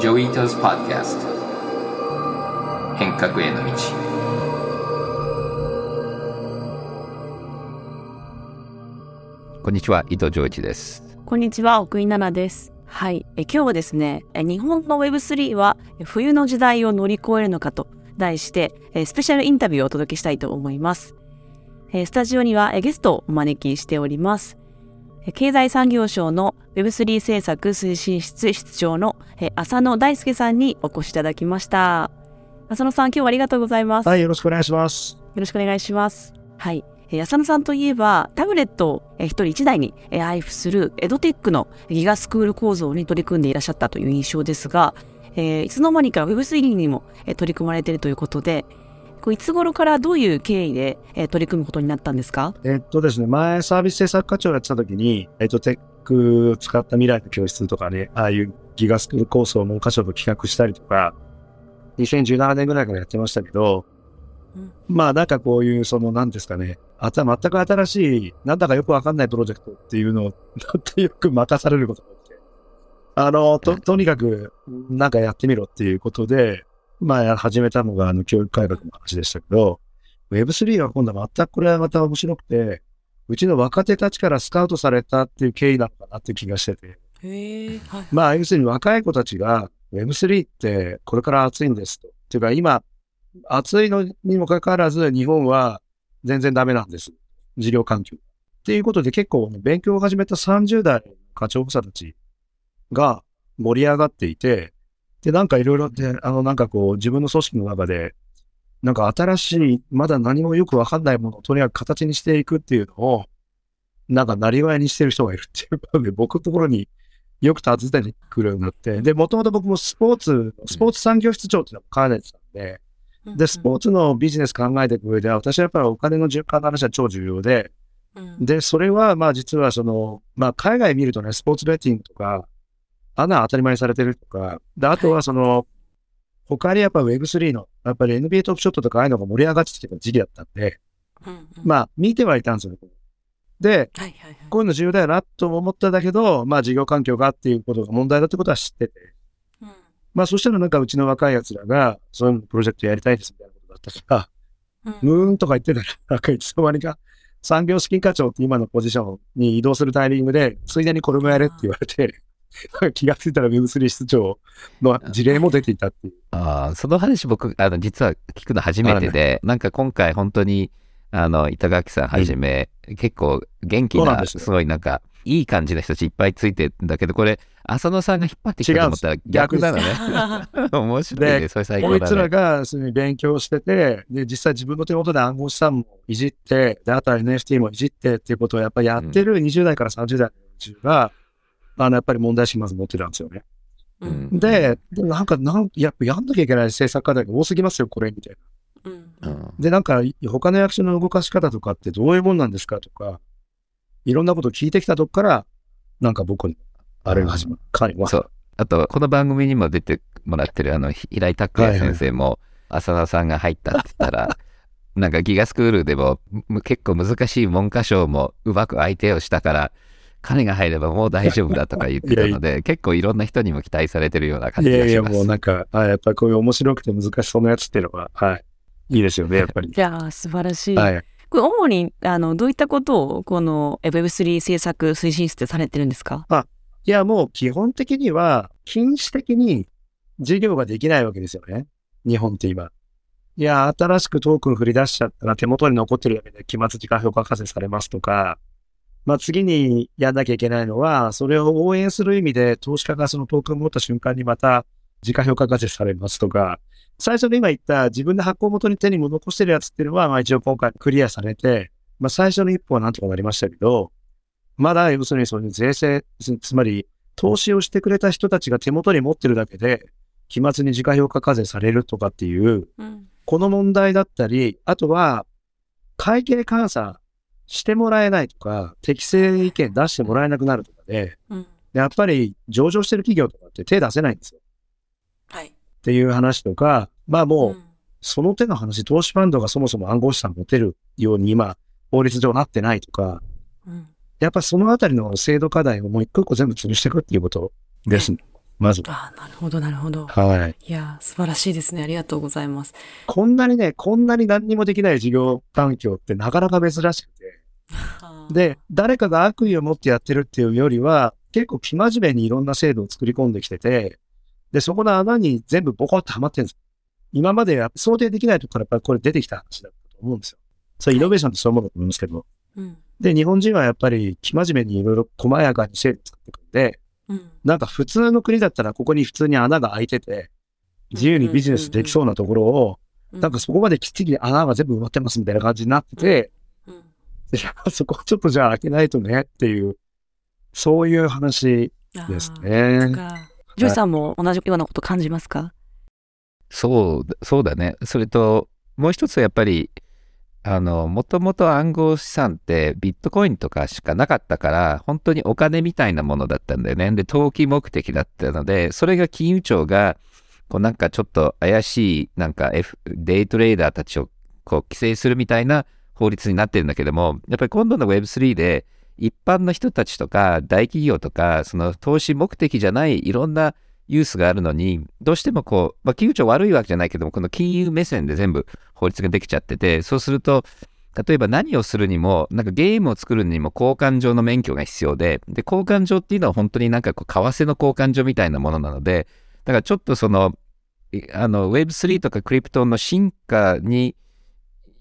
Joi Ito's Podcast 変革への道こんにちは、伊藤穰一です。こんにちは、奥井奈々です。はい、え今日はですね、え日本の Web3 はえ冬の時代を乗り越えるのかと題して、えスペシャルインタビューをお届けしたいと思います。えスタジオにはえゲストをお招きしております。え経済産業省の Web3 政策推進室室長のえ浅野大輔さんにお越しいただきました。浅野さん、今日はありがとうございます。はい、よろしくお願いします。よろしくお願いします。はい。えー浅野さんといえば、タブレットをえー一人一台にえー配布するエドテックのギガスクール構造に取り組んでいらっしゃったという印象ですが、えーいつの間にか Web3 にもえー取り組まれているということで、いつ頃からどういう経緯でえー取り組むことになったんですか？えっとですね、前サービス制作課長をやってた時に、えっと、テックを使った未来の教室とかね、ああいうギガスクールコースを文科省と企画したりとか、2017年ぐらいからやってましたけど、うんまあなんかこういう、その何ですかね、あた全く新しい、なんだかよくわかんないプロジェクトっていうのを、よく任されることが多くて。あの、と、とにかく、なんかやってみろっていうことで、まあ始めたのがあの教育改革の話でしたけど、Web3 は今度は全くこれはまた面白くて、うちの若手たちからスカウトされたっていう経緯なのかなって気がしてて。へえ、はい。まあ、要するに若い子たちが Web3 ってこれから熱いんですと。っていうか今、熱いのにもかかわらず日本は全然ダメなんです。事業環境。っていうことで結構勉強を始めた30代の課長補佐たちが盛り上がっていて、で、なんかいろいろで、あの、なんかこう自分の組織の中で、なんか新しい、まだ何もよくわかんないものをとにかく形にしていくっていうのを、なんかなりわいにしてる人がいるっていうことで、僕のところによく訪ねてくるようになって、で、もともと僕もスポーツ、スポーツ産業室長っていうのを考えてたんで、で、スポーツのビジネス考えていく上では、私はやっぱりお金の循環の話は超重要で、うん。で、それはまあ実はその、まあ海外見るとね、スポーツベッティングとか、あんなの当たり前にされてるとか、で、あとはその、他にやっぱ Web3 の、やっぱり NBA トップショットとかああいうのが盛り上がってきてた時期だったんで、うんうん。まあ見てはいたんですよ。で、はいはいはい。こういうの重要だよなと思ったんだけど、まあ事業環境がっていうことが問題だってことは知ってて、うん。まあそしたらなんかうちの若い奴らが、そういうプロジェクトやりたいですみたいなことだったから、うん。ムーンとか言ってたら、なんかいつの間にか産業資金課長って今のポジションに移動するタイミングで、ついでにこれもやれって言われて、気がついたら Web3 室長の事例も出ていたっていう。あーその話僕、あの、実は聞くの初めてで、なんか今回本当に、あの、板垣さんはじめ、結構元気な、なすすごいなんか、いい感じの人たちいっぱいついてるんだけど、これ、浅野さんが引っ張ってきたと思ったら逆なのね。面白いね。でそれ最こいつら高だね。がすに勉強してて、で、実際自分の手元で暗号資産もいじって、で、あとは NFT もいじってっていうことをやっぱりやってる20代から30代のが、あの、やっぱり問題意識まず持ってたんですよね。うんで、でなんか、なんやっぱやんなきゃいけない政策課題が多すぎますよ、これ、みたいな。うんうんで、なんか、他の役所の動かし方とかってどういうもんなんですかとか、いろんなことを聞いてきたとこから、なんか僕に、あれが始まる。彼は。そうあと、この番組にも出てもらってる、あの、ひ平井拓也先生も、浅田さんが入ったって言ったら、なんかギガスクールでもむ結構難しい文科省もうまく相手をしたから、彼が入ればもう大丈夫だとか言ってたので、結構いろんな人にも期待されてるような感いやいや、じがします。もうなんか、あやっぱりこういう面白くて難しそうなやつっていうのは、はい。いいですよね、やっぱり。じゃあ、素晴らしい。はい。これ主にあのどういったことをこのえ Web3 政策推進室でされてるんですか？いや、もう基本的には、禁止的に事業ができないわけですよね。日本って今。いや、新しくトークン振り出しちゃったら手元に残ってるだけで期末時間評価課税されますとか、まあ次にやんなきゃいけないのは、それを応援する意味で投資家がそのトークンを持った瞬間にまた時価評価課税されますとか、最初に今言った自分で発行元に手にも残してるやつっていうのは、まあ一応今回クリアされて、まあ最初の一歩はなんとかなりましたけど、まだ要するにそういう税制、つつまり投資をしてくれた人たちが手元に持ってるだけで、期末に時価評価課税されるとかっていう、うん。この問題だったり、あとは、会計監査してもらえないとか、適正意見出してもらえなくなるとかで、うんやっぱり上場してる企業とかって手出せないんですよ。はいっていう話とか、まあもう、んその手の話、投資ファンドがそもそも暗号資産持てるように今、法律上なってないとか、うんやっぱそのあたりの制度課題をもう一個一個全部潰していくっていうことです。まず。ああ、なるほど、なるほど。はい。いやー、素晴らしいですね。ありがとうございます。こんなにね、こんなに何にもできない事業環境ってなかなか珍しくて。で、誰かが悪意を持ってやってるっていうよりは、結構生真面目にいろんな制度を作り込んできてて、で、そこの穴に全部ボコッとはまってるんです。今まで想定できないところからやっぱりこれ出てきた話だと思うんですよ。それイノベーションってそういうものだと思うんですけど。うん。で、日本人はやっぱり生真面目にいろいろ細やかに制度作っていくんで、うん。なんか普通の国だったらここに普通に穴が開いてて、自由にビジネスできそうなところを、なんかそこまできっちり穴が全部埋まってますみたいな感じになってて、うん、いや そこちょっとじゃあ開けないとねっていう、そういう話ですね。かジョイさんも同じようなこと感じますか？そうだ、そうだね。それと、もう一つはやっぱり、あの、もともと暗号資産ってビットコインとかしかなかったから、本当にお金みたいなものだったんだよね。で、投機目的だったので、それが金融庁が、こうなんかちょっと怪しい、なんか、F、デイトレーダーたちをこう規制するみたいな法律になってるんだけども、やっぱり今度の Web3 で、一般の人たちとか大企業とか、その投資目的じゃないいろんなユースがあるのに、どうしてもこう、まあ、金融庁悪いわけじゃないけども、この金融目線で全部法律ができちゃってて、そうすると、例えば何をするにも、なんかゲームを作るにも交換上の免許が必要で、で、交換上っていうのは本当になんかこう、為替の交換所みたいなものなので、だからちょっとその、あの、Web3 とかクリプトの進化に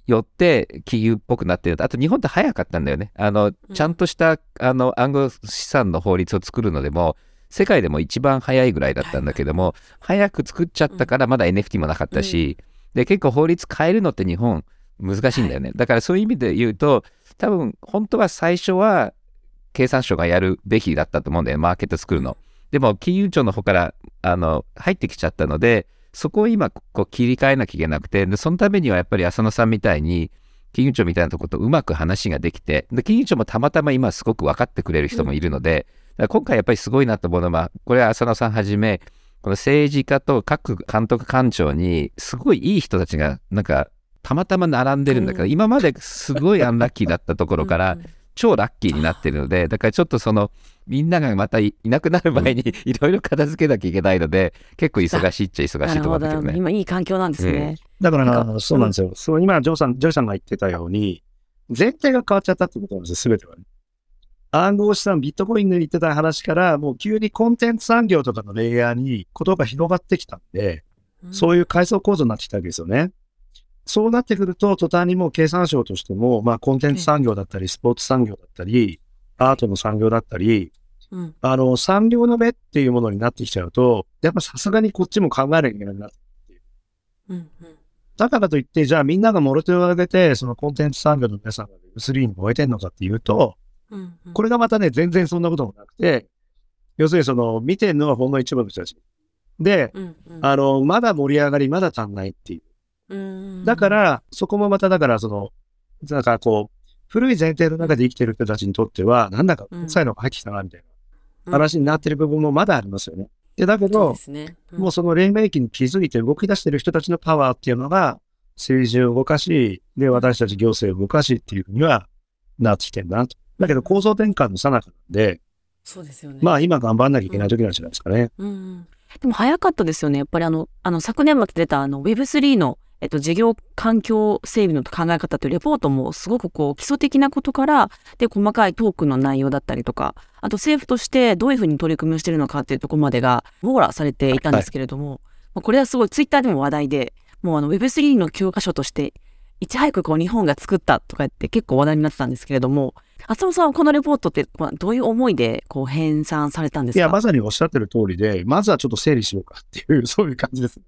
よって金融っぽくなってる。あと日本って早かったんだよね。あの、ちゃんとした、あの、暗号資産の法律を作るのでも、世界でも一番早いぐらいだったんだけども、早く作っちゃったからまだ NFT もなかったし、で、結構法律変えるのって日本難しいんだよね。だからそういう意味で言うと、多分本当は最初は経産省がやるべきだったと思うんだよ、マーケット作るの。でも金融庁の方からあの入ってきちゃったので、そこを今こう切り替えなきゃいけなくて、でそのためにはやっぱり浅野さんみたいに、金融庁みたいなところとうまく話ができて、で金融庁もたまたま今すごく分かってくれる人もいるので、だから今回やっぱりすごいなと思うのは、これは浅野さんはじめ、この政治家と各監督官庁にすごいいい人たちがなんかたまたま並んでるんだけど、うん。今まですごいアンラッキーだったところからうんうん超ラッキーになってるので、だからちょっとそのみんながまたいいなくなる前にいろいろ片付けなきゃいけないので、結構忙しいっちゃ忙しいところなるほど。だけどね。今いい環境なんですね。だかなんら、そうなんですよ。そう、今、ジョーさん、ジョイさんが言ってたように、前提が変わっちゃったってことなんですよ、すべてはね。暗号資産、ビットコインで言ってた話から、もう急にコンテンツ産業とかのレイヤーにことが広がってきたんで、そういう階層構造になってきたわけですよね。そうなってくると、途端にもう経産省としても、まあコンテンツ産業だったり、スポーツ産業だったり、アートの産業だったり、うん。あの、産業の目っていうものになってきちゃうと、やっぱさすがにこっちも考えなきゃいけなくなってうん。うん。だからといって、じゃあみんながもろ手を挙げて、そのコンテンツ産業の皆さんが Web3 に燃えてんのかっていうと、うん。これがまたね、全然そんなこともなくて、要するにその、見てるのはほんの一部の人たち。で、うん。うん。あの、まだ盛り上がり、まだ足んないっていう。うんだか、ら、そこもまただから、その、なんかこう、古い前提の中で生きてる人たちにとっては、なんだかうん臭いのが入ってきたな、みたいうんな話になってる部分もまだありますよね。で、だけどで、すね。もうその黎明期に気づいて動き出してる人たちのパワーっていうのが、政治を動かし、で、私たち行政を動かしっていうふうにはなってきてんなと。だけど構造転換の最中なんで、そうですよね。まあ今頑張んなきゃいけない時なんじゃないですかね。うんうん。でも早かったですよね。やっぱりあの、あの、昨年末出たあの Web3 の、えっと、事業環境整備の考え方というレポートもすごくこう基礎的なことから、で、細かいトークンの内容だったりとか、あと政府としてどういうふうに取り組みをしているのかっていうところまでが網羅されていたんですけれども、まあこれはすごいツイッターでも話題で、もうあの Web3 の教科書として、いち早くこう日本が作ったとか言って結構話題になってたんですけれども、浅野さんはこのレポートって、まあ、どういう思いでこう編纂されたんですか？いや、まさにおっしゃってる通りで、まずはちょっと整理しようかっていう、そういう感じです。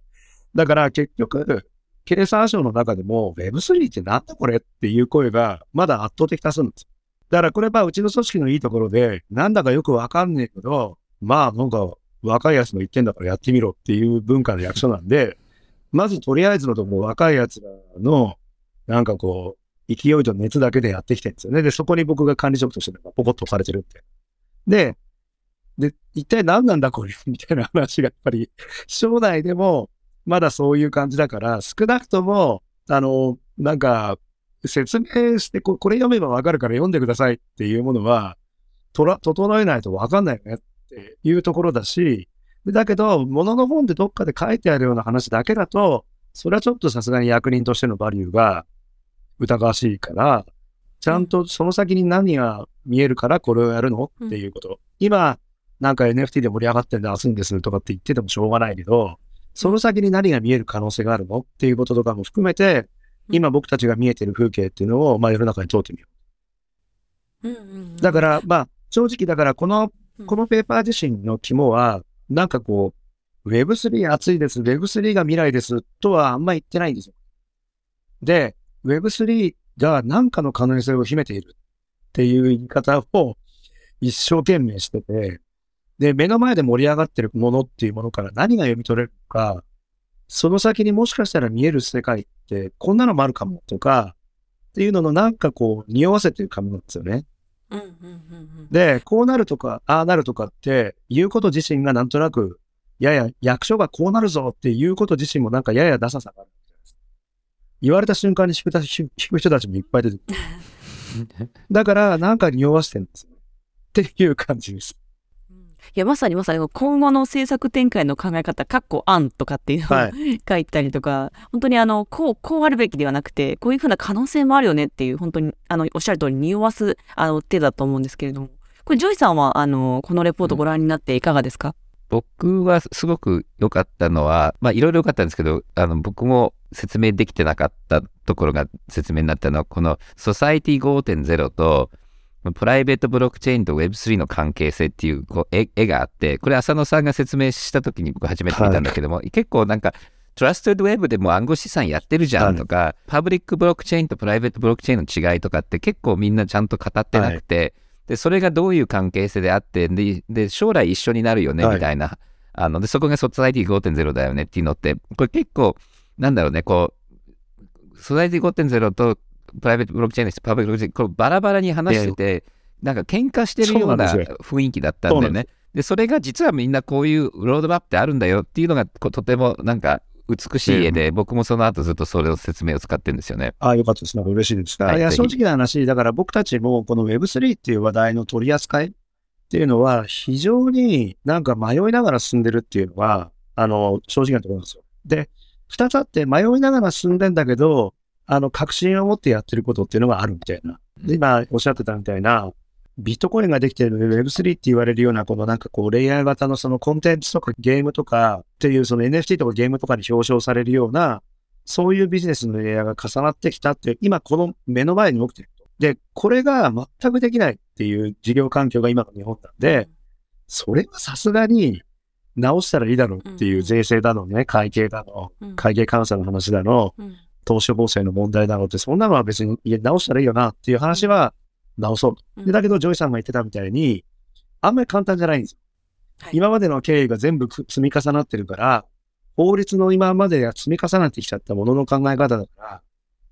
だから結局、経産省の中でも Web3 ってなんだこれっていう声がまだ圧倒的多数なんです。だからこれはうちの組織のいいところで、なんだかよくわかんねえけど、まあなんか若いやつの言ってんだからやってみろっていう文化の役所なんで、まずとりあえずのとこ若いやつらの、なんかこう、勢いと熱だけでやってきてるんですよね。で、そこに僕が管理職としてポコッと置かれてるって。で、で、一体何なんだこれ？みたいな話がやっぱり、省内でもまだそういう感じだから、少なくとも、あの、なんか、説明してこ、これ読めばわかるから読んでくださいっていうものは、とら、整えないとわかんないよねっていうところだし、だけど、ものの本でどっかで書いてあるような話だけだと、それはちょっとさすがに役人としてのバリューが疑わしいから、ちゃんとその先に何が見えるからこれをやるの？っていうこと。今、なんか NFT で盛り上がってんで熱いんですとかって言っててもしょうがないけど、その先に何が見える可能性があるのっていうこととかも含めて、今僕たちが見えてる風景っていうのを、まあ世の中に問うてみようんうんうんう。だから、まあ正直だからこのうん、このペーパー自身の肝は、なんかこう、Web3 熱いです、Web3 が未来ですとはあんま言ってないんですよ。で、Web3 が何かの可能性を秘めているっていう言い方を一生懸命してて、で、目の前で盛り上がってるものっていうものから何が読み取れるか、その先にもしかしたら見える世界ってこんなのもあるかもとか、っていうののなんかこう、匂わせてるかもなんですよね。うんうんうんうんで、こうなるとか、ああなるとかって、言うこと自身がなんとなく、やや役所がこうなるぞっていうこと自身もなんかややダサさがあるじゃないですか。言われた瞬間に引くた引く人たちもいっぱい出てくる。だから、なんか匂わせてるんですよ。っていう感じです。いや、まさにまさに今後の政策展開の考え方、かっこ案とかっていうのを、は書いたりとか、本当にあの、こう、こうあるべきではなくて、こういうふうな可能性もあるよねっていう、本当に、あの、おっしゃる通り匂わす、あの、手だと思うんですけれども、これ、ジョイさんは、あの、このレポートご覧になっていかがですか、僕はすごく良かったのは、まあいろいろ良かったんですけど、あの僕も説明できてなかったところが説明になったのは、この Society 5.0とプライベートブロックチェーンと Web3 の関係性っていうこう絵絵があって、これ浅野さんが説明した時に僕初めて見たんだけども、結構なんか Trusted Webでも暗号資産やってるじゃんとか、パブリックブロックチェーンとプライベートブロックチェーンの違いとかって結構みんなちゃんと語ってなくて、で、それがどういう関係性であって、で、で将来一緒になるよね、はい。みたいな。あの、で、そこが Society 5.0だよねっていうのって、これ結構、なんだろうね、こう、 Society 5.0とプライベートブロックチェーンです、パブリックブロックチェーン、これバラバラに話してて、なんか喧嘩してるような雰囲気だったんだよね。で、それが実はみんなこういうロードマップってあるんだよっていうのが、とてもなんか美しい絵で、僕もその後ずっとそれを説明を使ってるんですよね。ああ、よかったです。なんか嬉しいです。いや、はいぜひ正直な話、だから僕たちもこの Web3 っていう話題の取り扱いっていうのは、非常になんか迷いながら進んでるっていうのは、あの、正直なところなんですよ。で、二つあって迷いながら進んでんだけど、あの、確信を持ってやってることっていうのがあるみたいな。で今おっしゃってたみたいな、ビットコインができてる Web3 って言われるような、このなんかこう、レイヤー型のそのコンテンツとかゲームとかっていうその NFT とかゲームとかに表彰されるような、そういうビジネスのレイヤーが重なってきたって、今この目の前に起きてると。で、これが全くできないっていう事業環境が今の日本なんで、それはさすがに直したらいいだろうっていう税制だのね、会計だの、う。ん。会計監査の話だの、うん投資法制の問題だろうって、そんなのは別に直したらいいよなっていう話は直そう。でだけど、ジョイさんが言ってたみたいに、あんまり簡単じゃないんですよ。はい。今までの経緯が全部く積み重なってるから、法律の今までが積み重なってきちゃったものの考え方だから、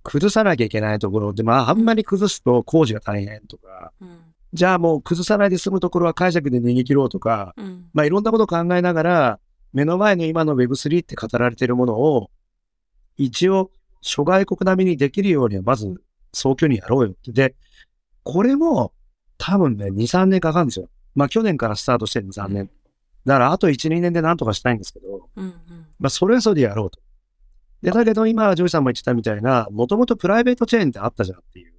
崩さなきゃいけないところで、まあ、あんまり崩すと工事が大変とか、うん。じゃあもう崩さないで済むところは解釈で逃げ切ろうとか、うん。まあいろんなことを考えながら、目の前の今の Web3 って語られているものを、一応諸外国並みにできるようにはまず早急にやろうよって。で、これも多分ね、2、3年かかるんですよ。まあ去年からスタートしてる2、3年。だからあと1、2年でなんとかしたいんですけど、うんうんまあそれはそれでやろうと。で、だけど今、ジョイさんも言ってたみたいな、もともとプライベートチェーンってあったじゃんっていう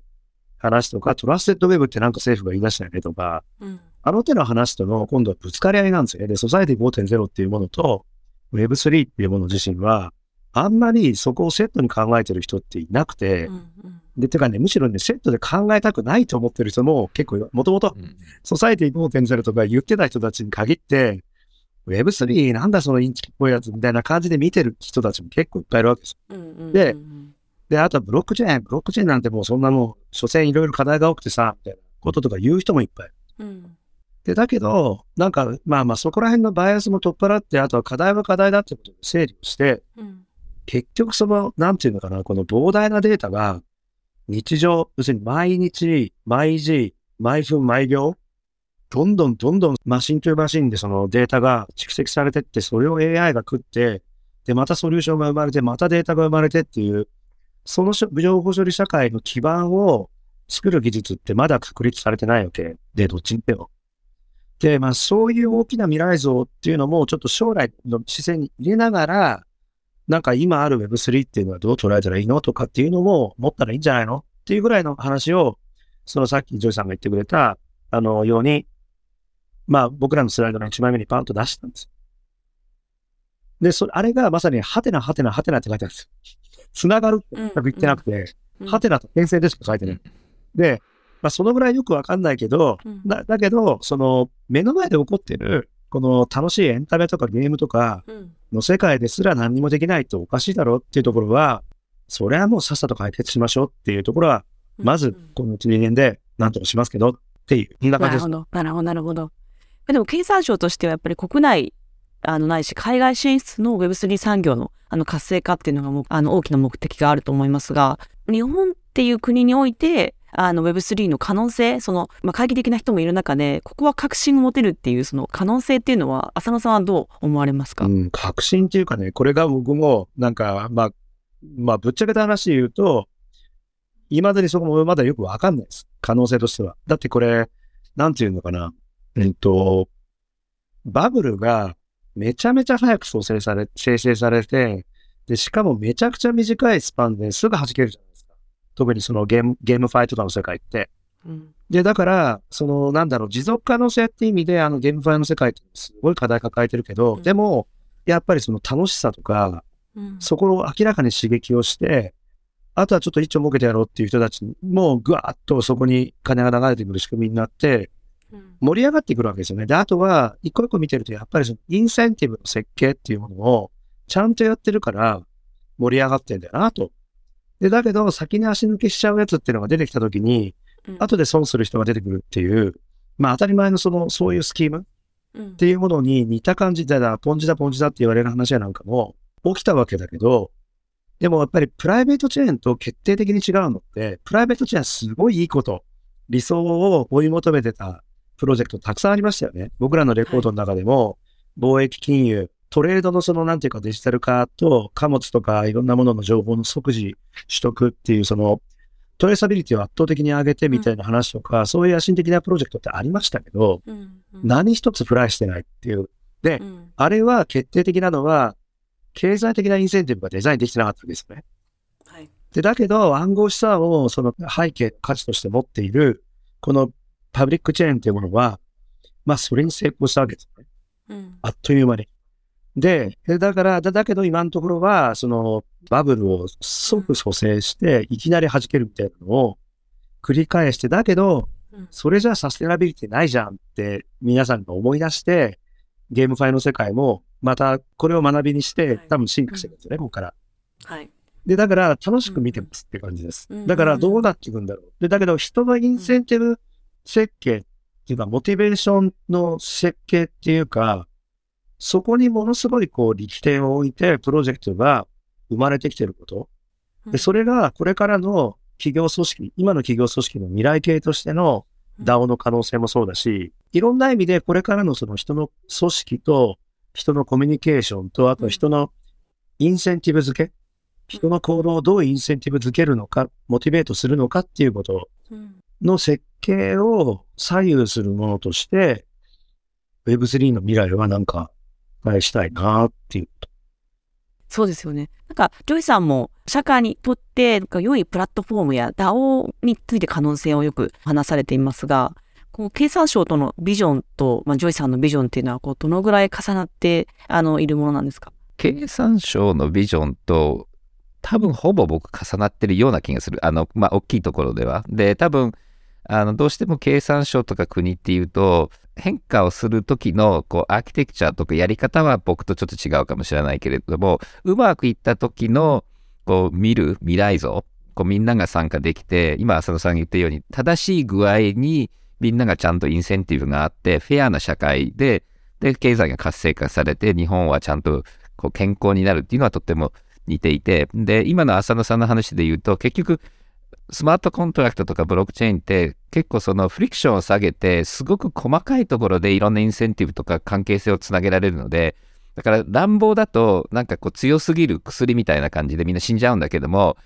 話とか、 Trusted Webってなんか政府が言い出したよねとか、うんあの手の話との今度はぶつかり合いなんですよね。で、 Society 5.0っていうものと Web3 っていうもの自身は、あんまりそこをセットに考えてる人っていなくて、うんうん。で、てかね、むしろね、セットで考えたくないと思ってる人も結構、もともとうん。 Society 5.0とか言ってた人たちに限って、Web3 なんだそのインチキっぽいやつみたいな感じで見てる人たちも結構いっぱいいるわけですよ。うんうんでうん。で、あとはブロックチェーン、ブロックチェーンなんてもうそんなもう、所詮いろいろ課題が多くてさ、みたいなこととか言う人もいっぱい。うん。で、だけど、なんか、まあまあそこら辺のバイアスも取っ払って、あとは課題は課題だってことで整理をして、うん結局その、なんていうのかな、この膨大なデータが、日常、要するに毎日、毎時、毎分、毎秒、どんどんどんどんマシンというマシンでそのデータが蓄積されてって、それを AI が食って、で、またソリューションが生まれて、またデータが生まれてっていう、その情報処理社会の基盤を作る技術ってまだ確立されてないわけで、どっちにせよ。で、まあそういう大きな未来像っていうのもちょっと将来の視線に入れながら、なんか今ある Web3 っていうのはどう捉えたらいいのとかっていうのも持ったらいいんじゃないのっていうぐらいの話を、そのさっきジョイさんが言ってくれた、あの、ように、まあ僕らのスライドの1枚目にパンと出したんです。で、それ、あれがまさに、ハテナ、ハテナ、ハテナって書いてあるんです。つながるって全く言ってなくて、ハテナと編成でしか書いてない。で、まあそのぐらいよくわかんないけど、うんだだけど、その目の前で起こってる、この楽しいエンタメとかゲームとかうんの世界ですら何にもできないとおかしいだろうっていうところは、それはもうさっさと解決しましょうっていうところは、まずこの1、2年で何とかしますけどっていう、こんな感じですなるほ。ど、なるほど、なるほど。でも経産省としてはやっぱり国内あのないし海外進出の Web3 産業のあの活性化っていうのがもうあの大きな目的があると思いますが、日本っていう国においてあの Web3 の可能性、その、まあ、懐疑的な人もいる中で、ここは確信を持てるっていうその可能性っていうのは、浅野さんはどう思われますか、うん、確信っていうかね、これが僕も、なんか、まあ、まあ、ぶっちゃけた話で言うと、未だにそこもまだよくわかんないです。可能性としては。だってこれ、なんていうのかな。えっと、バブルがめちゃめちゃ早く創生され、生成されて、で、しかもめちゃくちゃ短いスパンですぐ弾けるじゃないですか。特にそのゲーム、ゲームファイトとかの世界って。うんで、だから、その、なんだろう、持続可能性って意味で、あの、ゲームファイの世界ってすごい課題抱えてるけど、うんでも、やっぱりその楽しさとか、うんそこを明らかに刺激をして、あとはちょっと一丁儲けてやろうっていう人たちに、もうぐわーっとそこに金が流れてくる仕組みになって、うん盛り上がってくるわけですよね。で、あとは、一個一個見てると、やっぱりそのインセンティブの設計っていうものを、ちゃんとやってるから、盛り上がってんだよな、と。で、だけど、先に足抜けしちゃうやつっていうのが出てきたときに、うん。後で損する人が出てくるっていう、まあ当たり前のその、そういうスキームうん。っていうものに似た感じでだ、ポンジだポンジだって言われる話やなんかも起きたわけだけど、でもやっぱりプライベートチェーンと決定的に違うのって、プライベートチェーンはすごいいいこと、理想を追い求めてたプロジェクトたくさんありましたよね。僕らのレポートの中でも、貿易金融、トレードのそのなんていうかデジタル化と貨物とかいろんなものの情報の即時取得っていうそのトレーサビリティを圧倒的に上げてみたいな話とか、そういう野心的なプロジェクトってありましたけど、うんうん何一つフライしてないっていう。でう、んあれは決定的なのは、経済的なインセンティブがデザインできてなかったわけですよね。はいで、だけど暗号資産をその背景、価値として持っている、このパブリックチェーンっていうものは、まあそれに成功したわけですよね。うんあっという間に。で、でだから、だだけど今のところは、そのバブルを即蘇生して、いきなり弾けるみたいなのを繰り返して、だけどうん、それじゃサステナビリティないじゃんって皆さんが思い出して、ゲームファイの世界もまたこれを学びにしてはい。多分進化していくんですよね、ここから。はい。で、だから楽しく見てますって感じです。うん。だからどうなっていくんだろう。で、だけど人のインセンティブ設計っていうか、モチベーションの設計っていうか、そこにものすごいこう力点を置いてプロジェクトが生まれてきてること。で、それがこれからの企業組織、今の企業組織の未来系としての DAO の可能性もそうだし、いろんな意味でこれからのその人の組織と人のコミュニケーションと、あと人のインセンティブ付け、人の行動をどうインセンティブ付けるのか、モチベートするのかっていうことうん。の設計を左右するものとして、Web3 の未来はなんか、返したいなっていう。そうですよね。なんか、ジョイさんも社会にとってなんか良いプラットフォームや DAO について可能性をよく話されていますが、こう経産省とのビジョンと、まあ、ジョイさんのビジョンっていうのはこうどのぐらい重なってあのいるものなんですか？経産省のビジョンと多分ほぼ僕重なってるような気がする。あの、まあ、大きいところでは。で、多分、あの、どうしても経産省とか国っていうと、変化をする時のこうアーキテクチャとかやり方は僕とちょっと違うかもしれないけれども、うまくいった時のこう見る未来像、こうみんなが参加できて、今浅野さんが言ったように、正しい具合にみんながちゃんとインセンティブがあって、フェアな社会で、で、経済が活性化されて、日本はちゃんとこう健康になるっていうのはとっても似ていて、で、今の浅野さんの話で言うと、結局、スマートコントラクトとかブロックチェーンって結構そのフリクションを下げて、すごく細かいところでいろんなインセンティブとか関係性をつなげられるので、だから乱暴だとなんかこう強すぎる薬みたいな感じでみんな死んじゃうんだけども、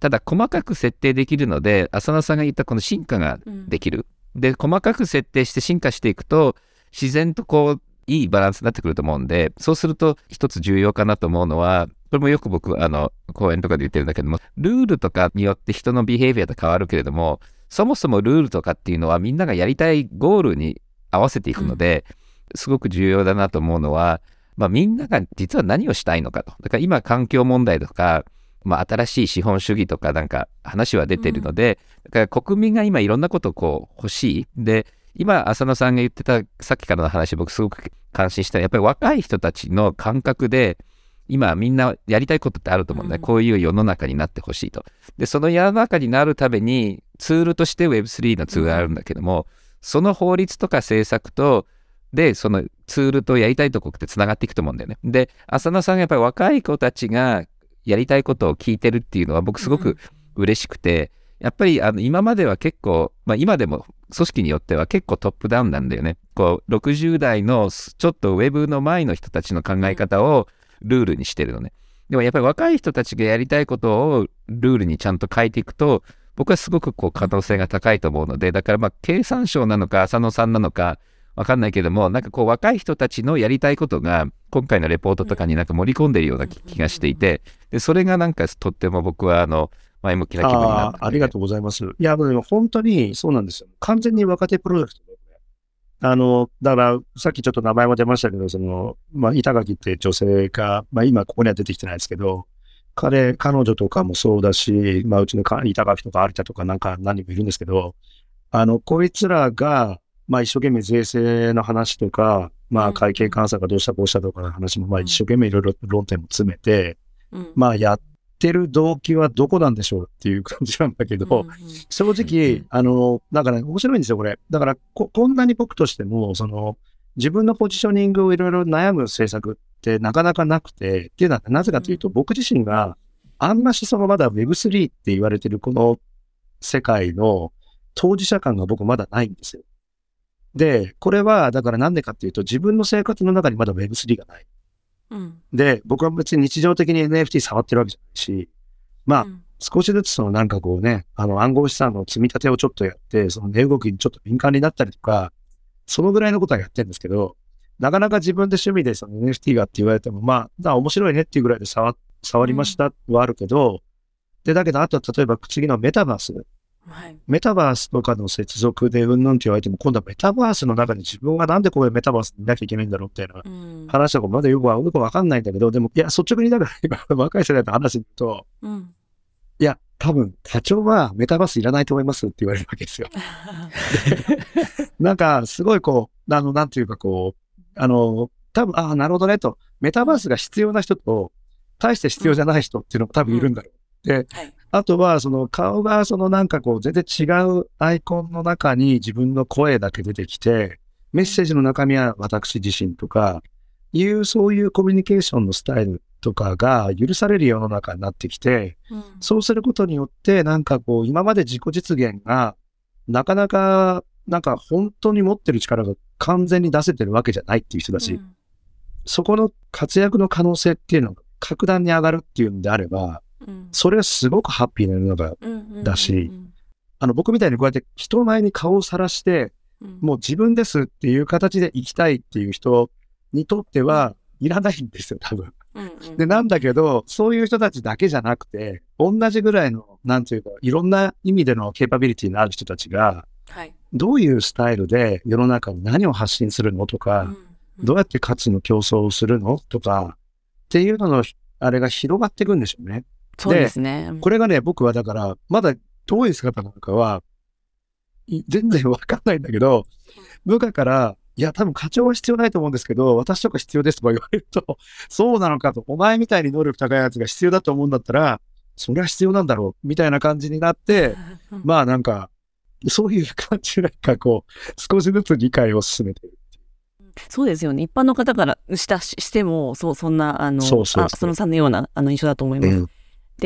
ただ細かく設定できるので、浅野さんが言ったこの進化ができる。で、細かく設定して進化していくと、自然とこう、いいバランスになってくると思うんで、そうすると一つ重要かなと思うのは、これもよく僕、あの、講演とかで言ってるんだけども、ルールとかによって人のビヘイビアって変わるけれども、そもそもルールとかっていうのはみんながやりたいゴールに合わせていくので、すごく重要だなと思うのは、まあ、みんなが実は何をしたいのかと。だから今環境問題とか、まあ、新しい資本主義とかなんか話は出てるので、だから国民が今いろんなことをこう欲しい。で、今浅野さんが言ってたさっきからの話僕すごく感心したやっぱり若い人たちの感覚で今みんなやりたいことってあると思うんだ、うん、こういう世の中になってほしいと。でその世の中になるためにツールとして Web3 のツールがあるんだけども、その法律とか政策とでそのツールとやりたいとこってつながっていくと思うんだよね。で浅野さんがやっぱり若い子たちがやりたいことを聞いてるっていうのは僕すごく嬉しくて、やっぱりあの今までは結構、まあ、今でも組織によっては結構トップダウンなんだよね。こう60代のちょっとウェブの前の人たちの考え方をルールにしてるのね。でもやっぱり若い人たちがやりたいことをルールにちゃんと変えていくと僕はすごくこう可能性が高いと思うのでだからまあ経産省なのか浅野さんなのかわかんないけどもなんかこう若い人たちのやりたいことが今回のレポートとかになんか盛り込んでるような気がしていてでそれがなんかとっても僕はあの前向きな気分になった、ありがとうございます。いや、もう本当にそうなんですよ。完全に若手プロジェクトで、あの、だから、さっきちょっと名前も出ましたけど、その、まあ、板垣って女性が、まあ、今ここには出てきてないですけど、彼、彼女とかもそうだし、まあ、うちの板垣とか有田とかなんか何人もいるんですけど、あの、こいつらが、まあ、一生懸命税制の話とか、まあ、会計監査がどうしたこうしたとかの話も、まあ、一生懸命いろいろ論点も詰めて、まあ、やっってる動機はどこなんでしょうっていう感じなんだけど、うんうん、正直、あの、だから、ね、面白いんですよ、これ。だからこ、こんなに僕としても、その、自分のポジショニングをいろいろ悩む政策ってなかなかなくて、っていうのはなぜかというと、僕自身があんましそのまだ Web3 って言われてるこの世界の当事者感が僕まだないんですよ。で、これはだからなんでかっていうと、自分の生活の中にまだ Web3 がない。で、僕は別に日常的に NFT 触ってるわけじゃないし、まあ、うん、少しずつそのなんかこうね、あの暗号資産の積み立てをちょっとやって、その値動きにちょっと敏感になったりとか、そのぐらいのことはやってるんですけど、なかなか自分で趣味でその NFT がって言われても、まあ、だ面白いねっていうぐらいで触触りましたはあるけど、うん、で、だけど、あとは例えば次のメタバース。はい、メタバースとかの接続でうんぬんって言われても、今度はメタバースの中に自分がなんでこういうメタバースにいなきゃいけないんだろうみたいな話とかまだよくわかんないんだけど、でも、いや、率直にだから今、若い世代と話すると、うん、いや、多分、課長はメタバースいらないと思いますって言われるわけですよ。なんか、すごいこう、あの、なんていうかこう、あの、多分、ああ、なるほどねと、メタバースが必要な人と、大して必要じゃない人っていうのも多分いるんだろう。で、はいあとは、その顔が、そのなんかこう、全然違うアイコンの中に自分の声だけ出てきて、メッセージの中身は私自身とか、いう、そういうコミュニケーションのスタイルとかが許される世の中になってきて、うん、そうすることによって、なんかこう、今まで自己実現が、なかなか、なんか本当に持ってる力が完全に出せてるわけじゃないっていう人だし、うん、そこの活躍の可能性っていうのが格段に上がるっていうんであれば、それはすごくハッピーな世の中だし、あの、僕みたいにこうやって人前に顔をさらして、もう自分ですっていう形で生きたいっていう人にとってはいらないんですよ、多分。で、なんだけど、そういう人たちだけじゃなくて、同じぐらいの、なんていうか、いろんな意味でのケーパビリティのある人たちが、はい、どういうスタイルで世の中に何を発信するのとか、うんうん、どうやって価値の競争をするのとか、っていうのの、あれが広がっていくんでしょうね。そうですね。これがね、僕はだから、まだどういう姿なのかは、全然わかんないんだけど、部下から、いや、多分課長は必要ないと思うんですけど、私とか必要ですとか言われると、そうなのかと、お前みたいに能力高いやつが必要だと思うんだったら、それは必要なんだろう、みたいな感じになって、まあなんか、そういう感じなんかこう、少しずつ理解を進めてる。そうですよね。一般の方からしたしても、そう、そんな、あの、そのさんのようなあの印象だと思います。うん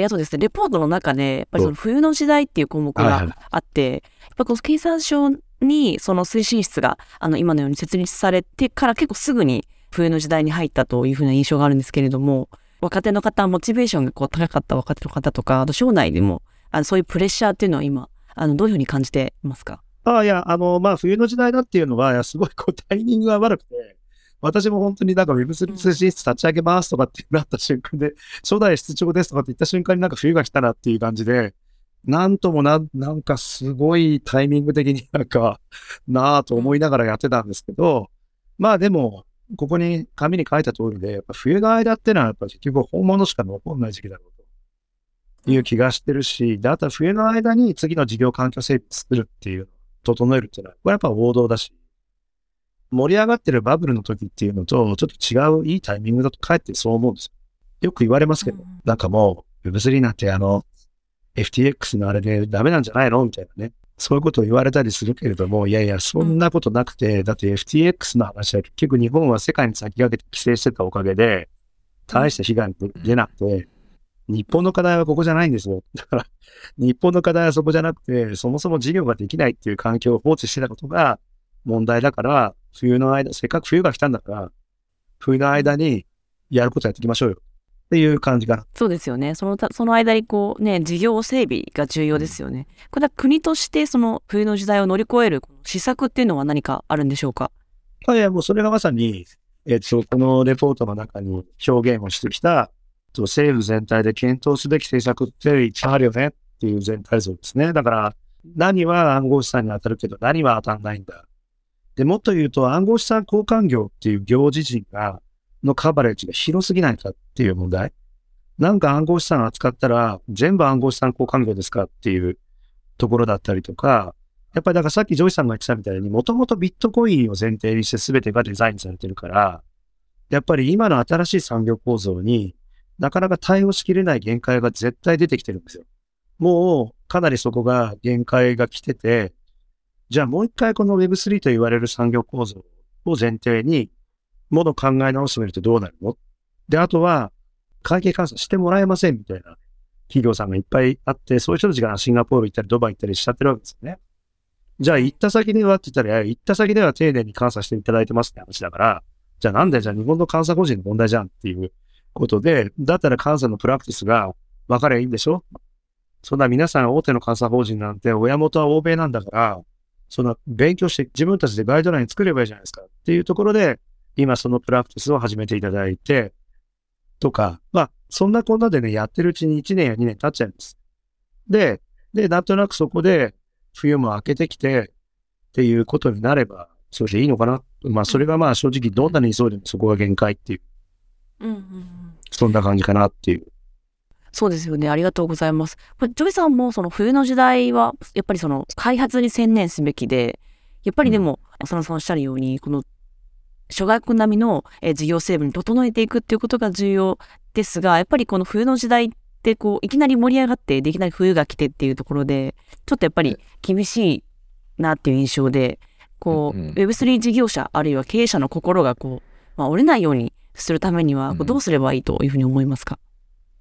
で、あとですね、レポートの中で、やっぱりその冬の時代っていう項目があって、やっぱこの経産省にその推進室が、あの、今のように設立されてから結構すぐに冬の時代に入ったというふうな印象があるんですけれども、若手の方、モチベーションがこう高かった若手の方とか、あと省内でも、あのそういうプレッシャーっていうのは今、あの、どういうふうに感じていますか？ああ、いや、あの、まあ、冬の時代だっていうのは、いやすごいこうタイミングが悪くて、私も本当になんか Web3 通信室立ち上げますとかってなった瞬間で、初代室長ですとかって言った瞬間になんか冬が来たなっていう感じで、なんともな、なんかすごいタイミング的になんか、なぁと思いながらやってたんですけど、まあでも、ここに紙に書いた通りで、やっぱ冬の間ってのはやっぱ結局本物しか残んない時期だろうという気がしてるし、で、あとは冬の間に次の事業環境整備作るっていう、整えるっていうのは、これやっぱ王道だし、盛り上がってるバブルの時っていうのと、ちょっと違ういいタイミングだとかえってそう思うんですよ。よく言われますけど、なんかもう Web3 なんてあの、FTX のあれでダメなんじゃないのみたいなね。そういうことを言われたりするけれども、いやいや、そんなことなくて、だって FTX の話は結局日本は世界に先駆けて規制してたおかげで、大した被害出なくて、日本の課題はここじゃないんですよ。だから、日本の課題はそこじゃなくて、そもそも事業ができないっていう環境を放置してたことが問題だから、冬の間、せっかく冬が来たんだから、冬の間にやることやっていきましょうよ。っていう感じかな。そうですよね。そのた、その間にこうね、事業整備が重要ですよね。これは国としてその冬の時代を乗り越える施策っていうのは何かあるんでしょうか？いや、もうそれがまさに、えっ、と、このレポートの中に表現をしてきた、と政府全体で検討すべき政策っていっぱいあるよねっていう全体像ですね。だから、何は暗号資産に当たるけど、何は当たんないんだ。で、もっと言うと、暗号資産交換業っていう業自身が、のカバレッジが広すぎないかっていう問題。なんか暗号資産扱ったら全部暗号資産交換業ですかっていうところだったりとか、やっぱりだからさっきジョイさんが言ってたみたいにもともとビットコインを前提にして全てがデザインされてるから、やっぱり今の新しい産業構造になかなか対応しきれない限界が絶対出てきてるんですよ。もうかなりそこが限界が来てて、じゃあもう一回この Web3 と言われる産業構造を前提にもの考え直してみるとどうなるの？で、あとは、会計監査してもらえませんみたいな企業さんがいっぱいあって、そういう人たちがシンガポール行ったりドバイ行ったりしちゃってるわけですよね。じゃあ行った先ではって言ったら、行った先では丁寧に監査していただいてますって話だから、じゃあなんで？じゃあ日本の監査法人の問題じゃんっていうことで、だったら監査のプラクティスが分かればいいんでしょ？そんな皆さん大手の監査法人なんて親元は欧米なんだから、その勉強して自分たちでガイドライン作ればいいじゃないですかっていうところで、今そのプラクティスを始めていただいて、とか、まあ、そんなこんなでね、やってるうちに1年や2年経っちゃいます。で、で、なんとなくそこで冬も明けてきてっていうことになれば、それでいいのかな。まあ、それがまあ正直どんなに急いでもそこが限界っていう。うんうんうん。そんな感じかなっていう。そうですよね。ありがとうございます。これジョイさんもその冬の時代は、やっぱりその開発に専念すべきで、やっぱりでも、浅野さんおっしゃるように、この諸外国並みの、えー事業整備に整えていくっていうことが重要ですが、やっぱりこの冬の時代ってこう、いきなり盛り上がって、いきなり冬が来てっていうところで、ちょっとやっぱり厳しいなっていう印象で、こう、うんうん Web3 事業者あるいは経営者の心がこう、まあ、折れないようにするためには、どうすればいいというふうに思いますか、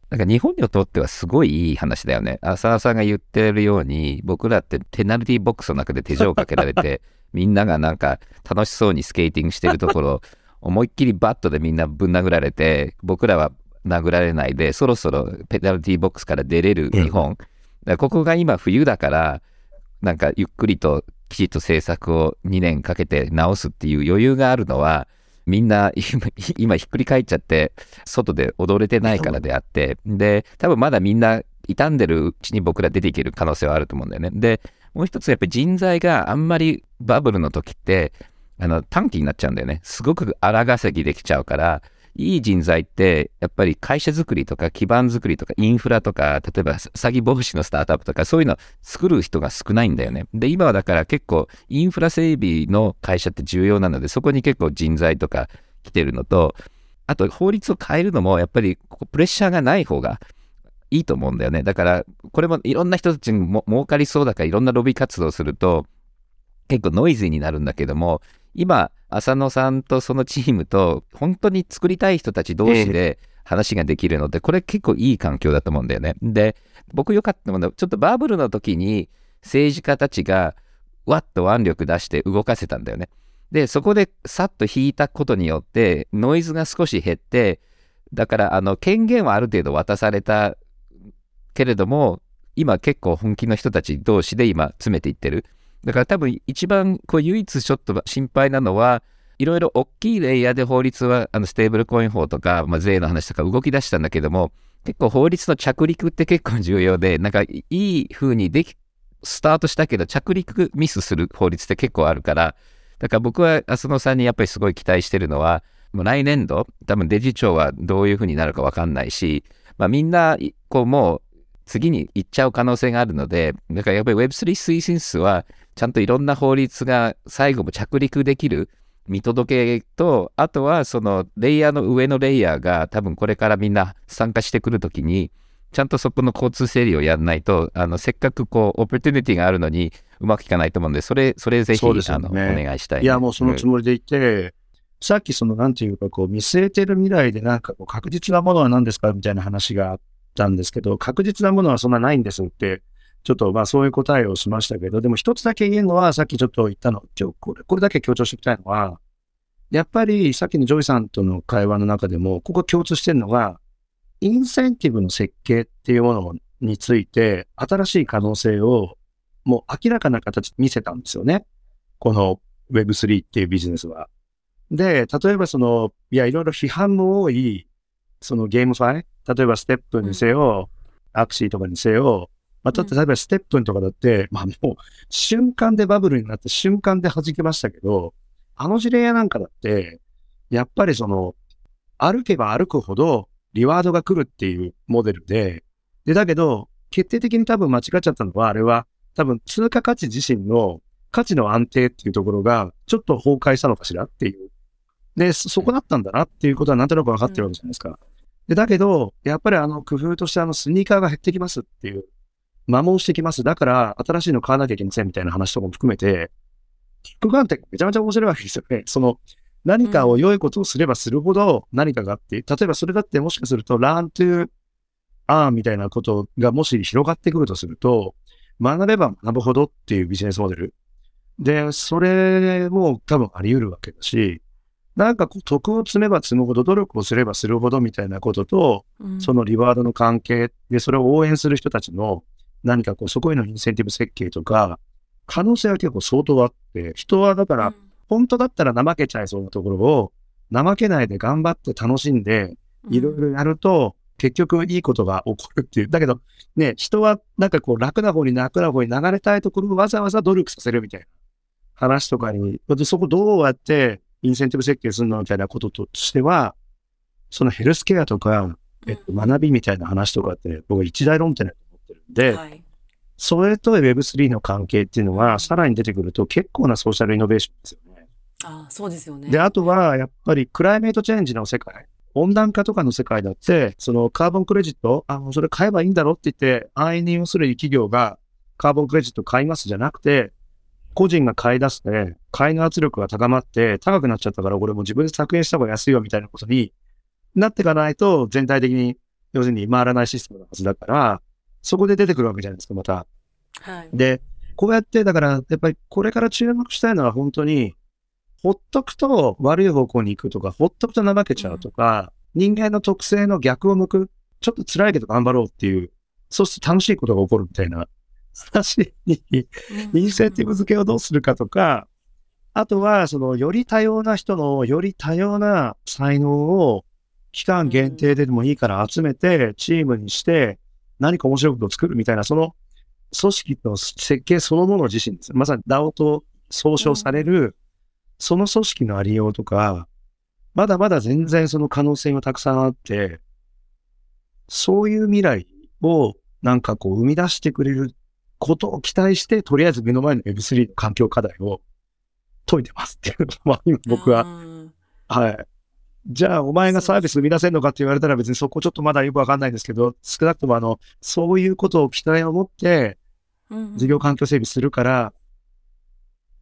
なんか日本にとってはすごいいい話だよね。浅田さんが言ってるように、僕らってペナルティーボックスの中で手錠をかけられて、みんながなんか楽しそうにスケーティングしてるところ、思いっきりバットでみんなぶん殴られて、僕らは殴られないで、そろそろペナルティーボックスから出れる日本。ここが今冬だから、なんかゆっくりときちっと政策を2年かけて直すっていう余裕があるのは、みんな 今ひっくり返っちゃって外で踊れてないからであってで多分まだみんな傷んでるうちに僕ら出ていける可能性はあると思うんだよね。でもう一つやっぱり人材があんまりバブルの時ってあの短期になっちゃうんだよね。すごく荒稼ぎできちゃうからいい人材ってやっぱり会社づくりとか基盤づくりとかインフラとか例えば詐欺防止のスタートアップとかそういうの作る人が少ないんだよね。で今はだから結構インフラ整備の会社って重要なのでそこに結構人材とか来てるのとあと法律を変えるのもやっぱりここプレッシャーがない方がいいと思うんだよね。だからこれもいろんな人たちにも儲かりそうだからいろんなロビー活動すると結構ノイズになるんだけども今浅野さんとそのチームと本当に作りたい人たち同士で話ができるので、これ結構いい環境だと思うんだよね。で僕良かったのはちょっとバブルの時に政治家たちがわっと腕力出して動かせたんだよね。でそこでさっと引いたことによってノイズが少し減ってだからあの権限はある程度渡されたけれども今結構本気の人たち同士で今詰めていってる。だから多分一番こう唯一ちょっと心配なのは、いろいろ大きいレイヤーで法律はあのステーブルコイン法とか、まあ、税の話とか動き出したんだけども、結構法律の着陸って結構重要で、なんかいい風にでき、スタートしたけど着陸ミスする法律って結構あるから、だから僕は浅野さんにやっぱりすごい期待してるのは、もう来年度、多分デジ庁はどういう風になるかわかんないし、まあみんな、こうもう次に行っちゃう可能性があるので、だからやっぱり Web3 推進数は、ちゃんといろんな法律が最後も着陸できる見届けと、あとはそのレイヤーの上のレイヤーが多分これからみんな参加してくるときに、ちゃんとそこの交通整理をやらないと、あのせっかくこう、 opportunity があるのにうまくいかないと思うんで、それ、それぜひ、そうですよあの、おね願いしたい、いや、もうそのつもりでいて、さっきその、なんていうか、こう、見据えてる未来でなんかこう、確実なものは何ですかみたいな話があったんですけど、確実なものはそんなないんですって、ちょっとまあそういう答えをしましたけど、でも一つだけ言えるのは、さっきちょっと言ったの、ちょこれこれだけ強調しておきたいのは、やっぱりさっきのジョイさんとの会話の中でも、ここ共通してるのが、インセンティブの設計っていうものについて、新しい可能性をもう明らかな形で見せたんですよね。この Web3 っていうビジネスは。で、例えばその、いや、いろいろ批判も多い、そのゲームファイ例えばステップにせよ、アクシーとかにせよ、まあ、うん例えばステップンとかだって、まあもう瞬間でバブルになって瞬間で弾けましたけど、あの事例やなんかだって、やっぱりその、歩けば歩くほどリワードが来るっていうモデルで、で、だけど、決定的に多分間違っちゃったのは、あれは多分通貨価値自身の価値の安定っていうところがちょっと崩壊したのかしら？っていう。で、そそこだったんだなっていうことはなんとなく分かってるわけじゃないですか。で、だけど、やっぱりあの工夫としてあのスニーカーが減ってきますっていう、摩耗してきます。だから新しいの買わなきゃいけませんみたいな話とかも含めて、キックガンってめちゃめちゃ面白いわけですよね。その何かを良いことをすればするほど何かがあって、例えばそれだってもしかすると learn to earn みたいなことがもし広がってくるとすると、学べば学ぶほどっていうビジネスモデル。で、それも多分あり得るわけだし、なんかこう徳を積めば積むほど、努力をすればするほどみたいなことと、うんそのリワードの関係で、それを応援する人たちの何かこう、そこへのインセンティブ設計とか、可能性は結構相当あって、人はだから、本当だったら怠けちゃいそうなところを、怠けないで頑張って楽しんで、いろいろやると、結局いいことが起こるっていう。だけど、ね、人はなんかこう楽な方に楽な方に流れたいところをわざわざ努力させるみたいな。話とかに、でそこどうやってインセンティブ設計するのみたいなこととしては、そのヘルスケアとか、えっと、学びみたいな話とかって、僕は一大論点だと思ってるんで、はいそれと Web3 の関係っていうのは、さらに出てくると結構なソーシャルイノベーションですよね。あそうですよね。で、あとは、やっぱりクライメートチェンジの世界、温暖化とかの世界だって、そのカーボンクレジット、あ、もうそれ買えばいいんだろって言って、安易に要するに企業がカーボンクレジット買いますじゃなくて、個人が買い出して、買いの圧力が高まって、高くなっちゃったから、これもう自分で削減した方が安いよみたいなことになっていかないと、全体的に、要するに回らないシステムのはずだから、そこで出てくるわけじゃないですか、また。はい。で、こうやって、だから、やっぱりこれから注目したいのは本当に、ほっとくと悪い方向に行くとか、ほっとくと怠けちゃうとか、人間の特性の逆を向く、ちょっと辛いけど頑張ろうっていう、そうすると楽しいことが起こるみたいな話に、インセンティブ付けをどうするかとか、あとは、その、より多様な人の、より多様な才能を、期間限定ででもいいから集めて、チームにして、何か面白いことを作るみたいな、その、組織の設計そのもの自身です。まさに DAO と総称される、その組織のありようとか、まだまだ全然その可能性がたくさんあって、そういう未来をなんかこう生み出してくれることを期待して、とりあえず目の前の Web3 の環境課題を解いてますっていうのが、まあ今僕は、は。はい。じゃあ、お前がサービス生み出せんのかって言われたら別にそこちょっとまだよくわかんないんですけど、少なくともあの、そういうことを期待を持って、事業環境整備するから、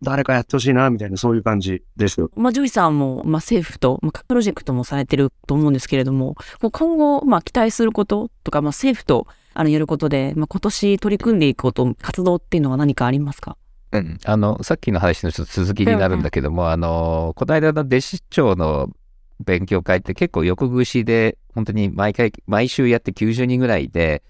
誰かやってほしいな、みたいな、そういう感じですよ。まあ、ジョイさんも、まあ、政府と、まあ、プロジェクトもされてると思うんですけれども、こう今後、まあ、期待することとか、まあ、政府と、あの、やることで、まあ、今年取り組んでいくこと、活動っていうのは何かありますか？うん、あのさっきの話のちょっと続きになるんだけども、あのこの間の弟子長の勉強会って結構横串で本当に毎回毎週やって90人ぐらいで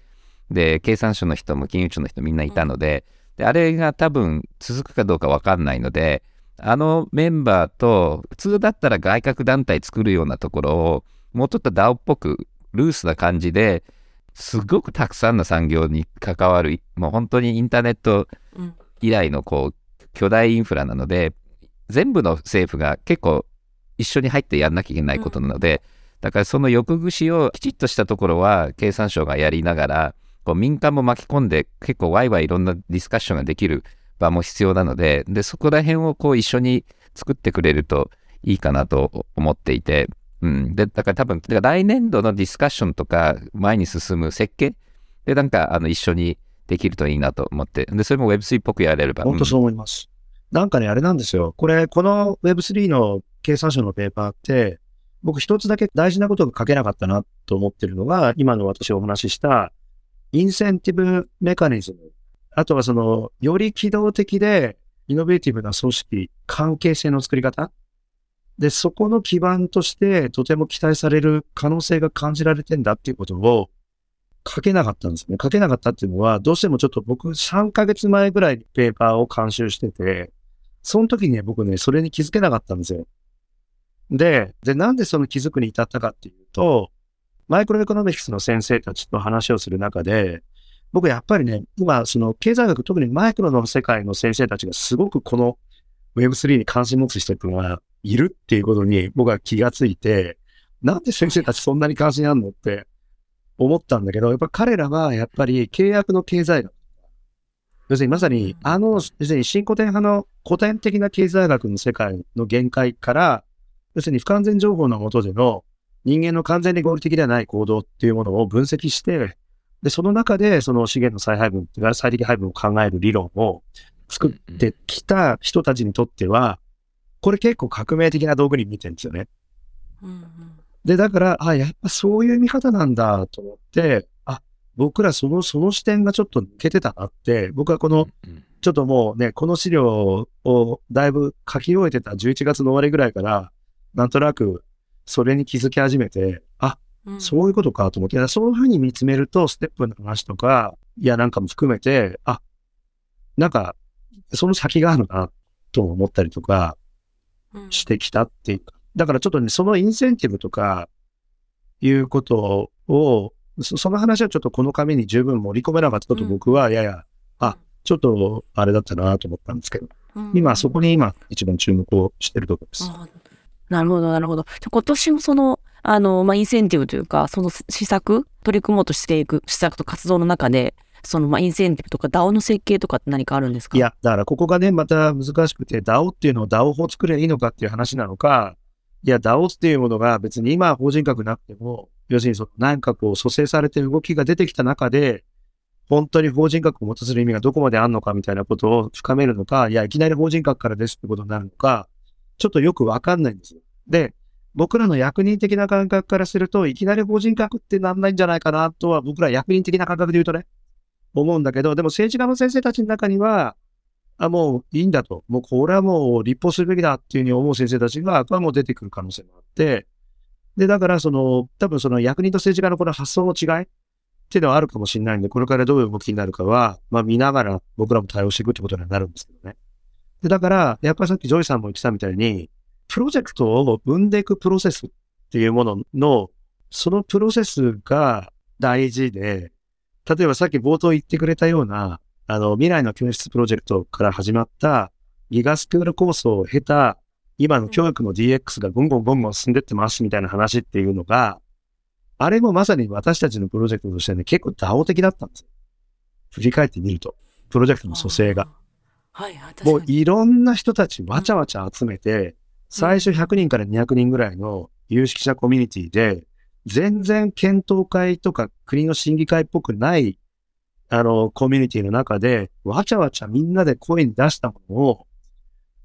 で経産省の人も金融庁の人みんないたので、で、あれが多分続くかどうかわかんないので、あのメンバーと、普通だったら外郭団体作るようなところを、もうちょっと DAO っぽく、ルースな感じで、すごくたくさんの産業に関わる、もう本当にインターネット以来のこう、巨大インフラなので、全部の政府が結構一緒に入ってやんなきゃいけないことなので、だからその横串をきちっとしたところは経産省がやりながら、こう民間も巻き込んで結構ワイワイいろんなディスカッションができる場も必要なので、で、そこら辺をこう一緒に作ってくれるといいかなと思っていて、うん。で、だから多分、来年度のディスカッションとか前に進む設計？でなんかあの一緒にできるといいなと思って、で、それも Web3 っぽくやれれば。本当そう思います。なんかね、あれなんですよ。これ、この Web3 の経産省のペーパーって、僕一つだけ大事なことが書けなかったなと思ってるのが、今の私お話しした、インセンティブメカニズム。あとはその、より機動的で、イノベーティブな組織、関係性の作り方。で、そこの基盤として、とても期待される可能性が感じられてんだっていうことを、書けなかったんですね。書けなかったっていうのは、どうしてもちょっと僕3ヶ月前ぐらいにペーパーを監修してて、その時にね、僕ね、それに気づけなかったんですよ。で、で、なんでその気づくに至ったかっていうと、マイクロエコノミクスの先生たちと話をする中で、僕やっぱりね、今、その経済学、特にマイクロの世界の先生たちがすごくこの Web3 に関心持つ人っていうのがいるっていうことに僕は気がついて、なんで先生たちそんなに関心あるのって思ったんだけど、やっぱ彼らはやっぱり契約の経済学。要するにまさに、あの、要するに新古典派の古典的な経済学の世界の限界から、要するに不完全情報の下での人間の完全に合理的ではない行動っていうものを分析して、で、その中でその資源の再配分、最適配分を考える理論を作ってきた人たちにとっては、これ結構革命的な道具に見てるんですよね。うんうんで、だから、あ、やっぱそういう見方なんだと思って、あ、僕らその、その視点がちょっと抜けてたなって、僕はこの、うんちょっともうね、この資料をだいぶ書き終えてた11月の終わりぐらいから、なんとなくそれに気づき始めて、あ、うん。そういうことかと思って、そういうふうに見つめると、ステップの話とか、いや、なんかも含めて、あ、なんか、その先があるな、と思ったりとかうん。してきたっていうか。だからちょっとね、そのインセンティブとか、いうことを、そその話はちょっとこの紙に十分盛り込めなかったと僕は、やや、あ、ちょっとあれだったなと思ったんですけど、うん。今そこに今一番注目をしてるところです。あなるほど、なるほど。今年もその、あの、まあ、インセンティブというか、その施策、取り組もうとしていく施策と活動の中で、その、まあ、インセンティブとか DAO の設計とかって何かあるんですか？い、や、だからここがね、また難しくて、DAO っていうのを DAO 法作ればいいのかっていう話なのか、いや、DAO っていうものが別に今法人格なくても、要するにその内閣を蘇生されて動きが出てきた中で、本当に法人格を持たせる意味がどこまであるのかみたいなことを深めるのか、いや、いきなり法人格からですってことになるのか、ちょっとよくわかんないんですよ。で、僕らの役人的な感覚からすると、いきなり法人格ってなんないんじゃないかなとは、僕ら役人的な感覚で言うとね、思うんだけど、でも政治家の先生たちの中には、あ、もういいんだと。もうこれはもう立法するべきだっていうふうに思う先生たちが、これはもう出てくる可能性もあって、で、だからその、多分その役人と政治家のこの発想の違いっていうのはあるかもしれないんで、これからどういう動きになるかは、まあ見ながら僕らも対応していくってことになるんですけどね。で、だから、やっぱりさっきジョイさんも言ってたみたいに、プロジェクトを生んでいくプロセスっていうものの、そのプロセスが大事で、例えばさっき冒頭言ってくれたような、あの、未来の教室プロジェクトから始まったギガスクール構想を経た、今の教育の DX がゴンゴンゴンゴン進んでってますみたいな話っていうのが、あれもまさに私たちのプロジェクトとしてね、結構 DAO 的だったんですよ。振り返ってみると、プロジェクトの蘇生が。。はいはい、もう。いろんな人たちわちゃわちゃ集めて、最初100人から200人ぐらいの有識者コミュニティで、全然検討会とか国の審議会っぽくない、あの、コミュニティの中で、わちゃわちゃみんなで声に出したものを、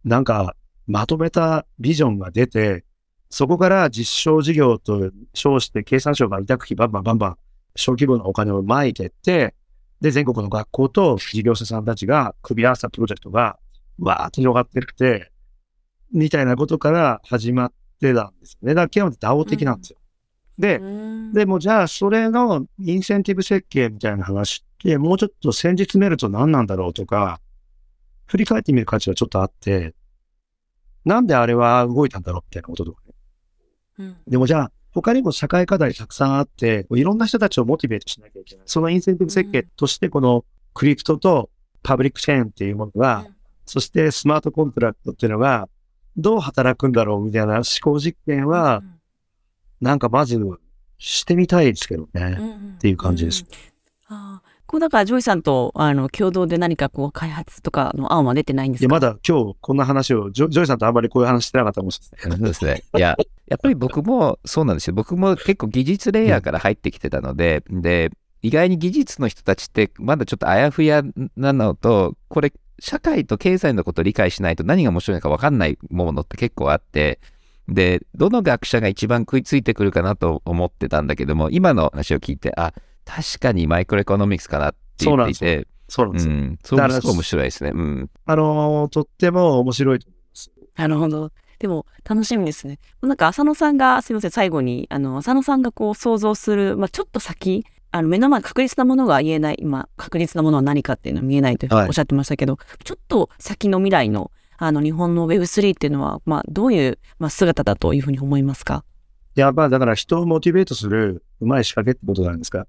なんか、まとめたビジョンが出て、そこから実証事業と称して経産省が委託費バンバンバンバン小規模なお金を撒いてって、で、全国の学校と事業者さんたちが組み合わせたプロジェクトがわーっと広がってって、みたいなことから始まってたんですよね。だから基本的に DAO 的なんですよ。で、うんでもじゃあそれのインセンティブ設計みたいな話っで、もうちょっと先日見ると何なんだろうとか、振り返ってみる価値はちょっとあって、なんであれは動いたんだろうみたいなこととかね。うんでもじゃあ、他にも社会課題たくさんあって、いろんな人たちをモチベートしなきゃいけない。そのインセンティブ設計として、このクリプトとパブリックチェーンっていうものが、うんそしてスマートコントラクトっていうのが、どう働くんだろうみたいな思考実験は、なんかまずしてみたいですけどね。っていう感じです。ああこうだからジョイさんとあの共同で何かこう開発とかの案は出てないんですいや、かまだ今日こんな話を、ジョジョイさんとあんまりこういう話してなかったかもしれない。そうですね。いや、やっぱり僕もそうなんですよ。僕も結構技術レイヤーから入ってきてたので、で、意外に技術の人たちってまだちょっとあやふやなのと、これ、社会と経済のことを理解しないと何が面白いのか分かんないものって結構あって、で、どの学者が一番食いついてくるかなと思ってたんだけども、今の話を聞いて、あ、確かにマイクロエコノミクスかなって言っていて、そうなんですよ。うん、すごい面白いですね。うん。あのーとっても面白いと思います。なるほど。でも楽しみですね。なんか浅野さんがすみません最後にあの浅野さんがこう想像するまあちょっと先あの目の前確実なものが言えない今確実なものは何かっていうのは見えないというふうにはいおっしゃってましたけど、ちょっと先の未来のあの日本の Web3 っていうのはまあどういうまあ姿だというふうに思いますか？いや、まあだから人をモチベートするうまい仕掛けってことなんですか？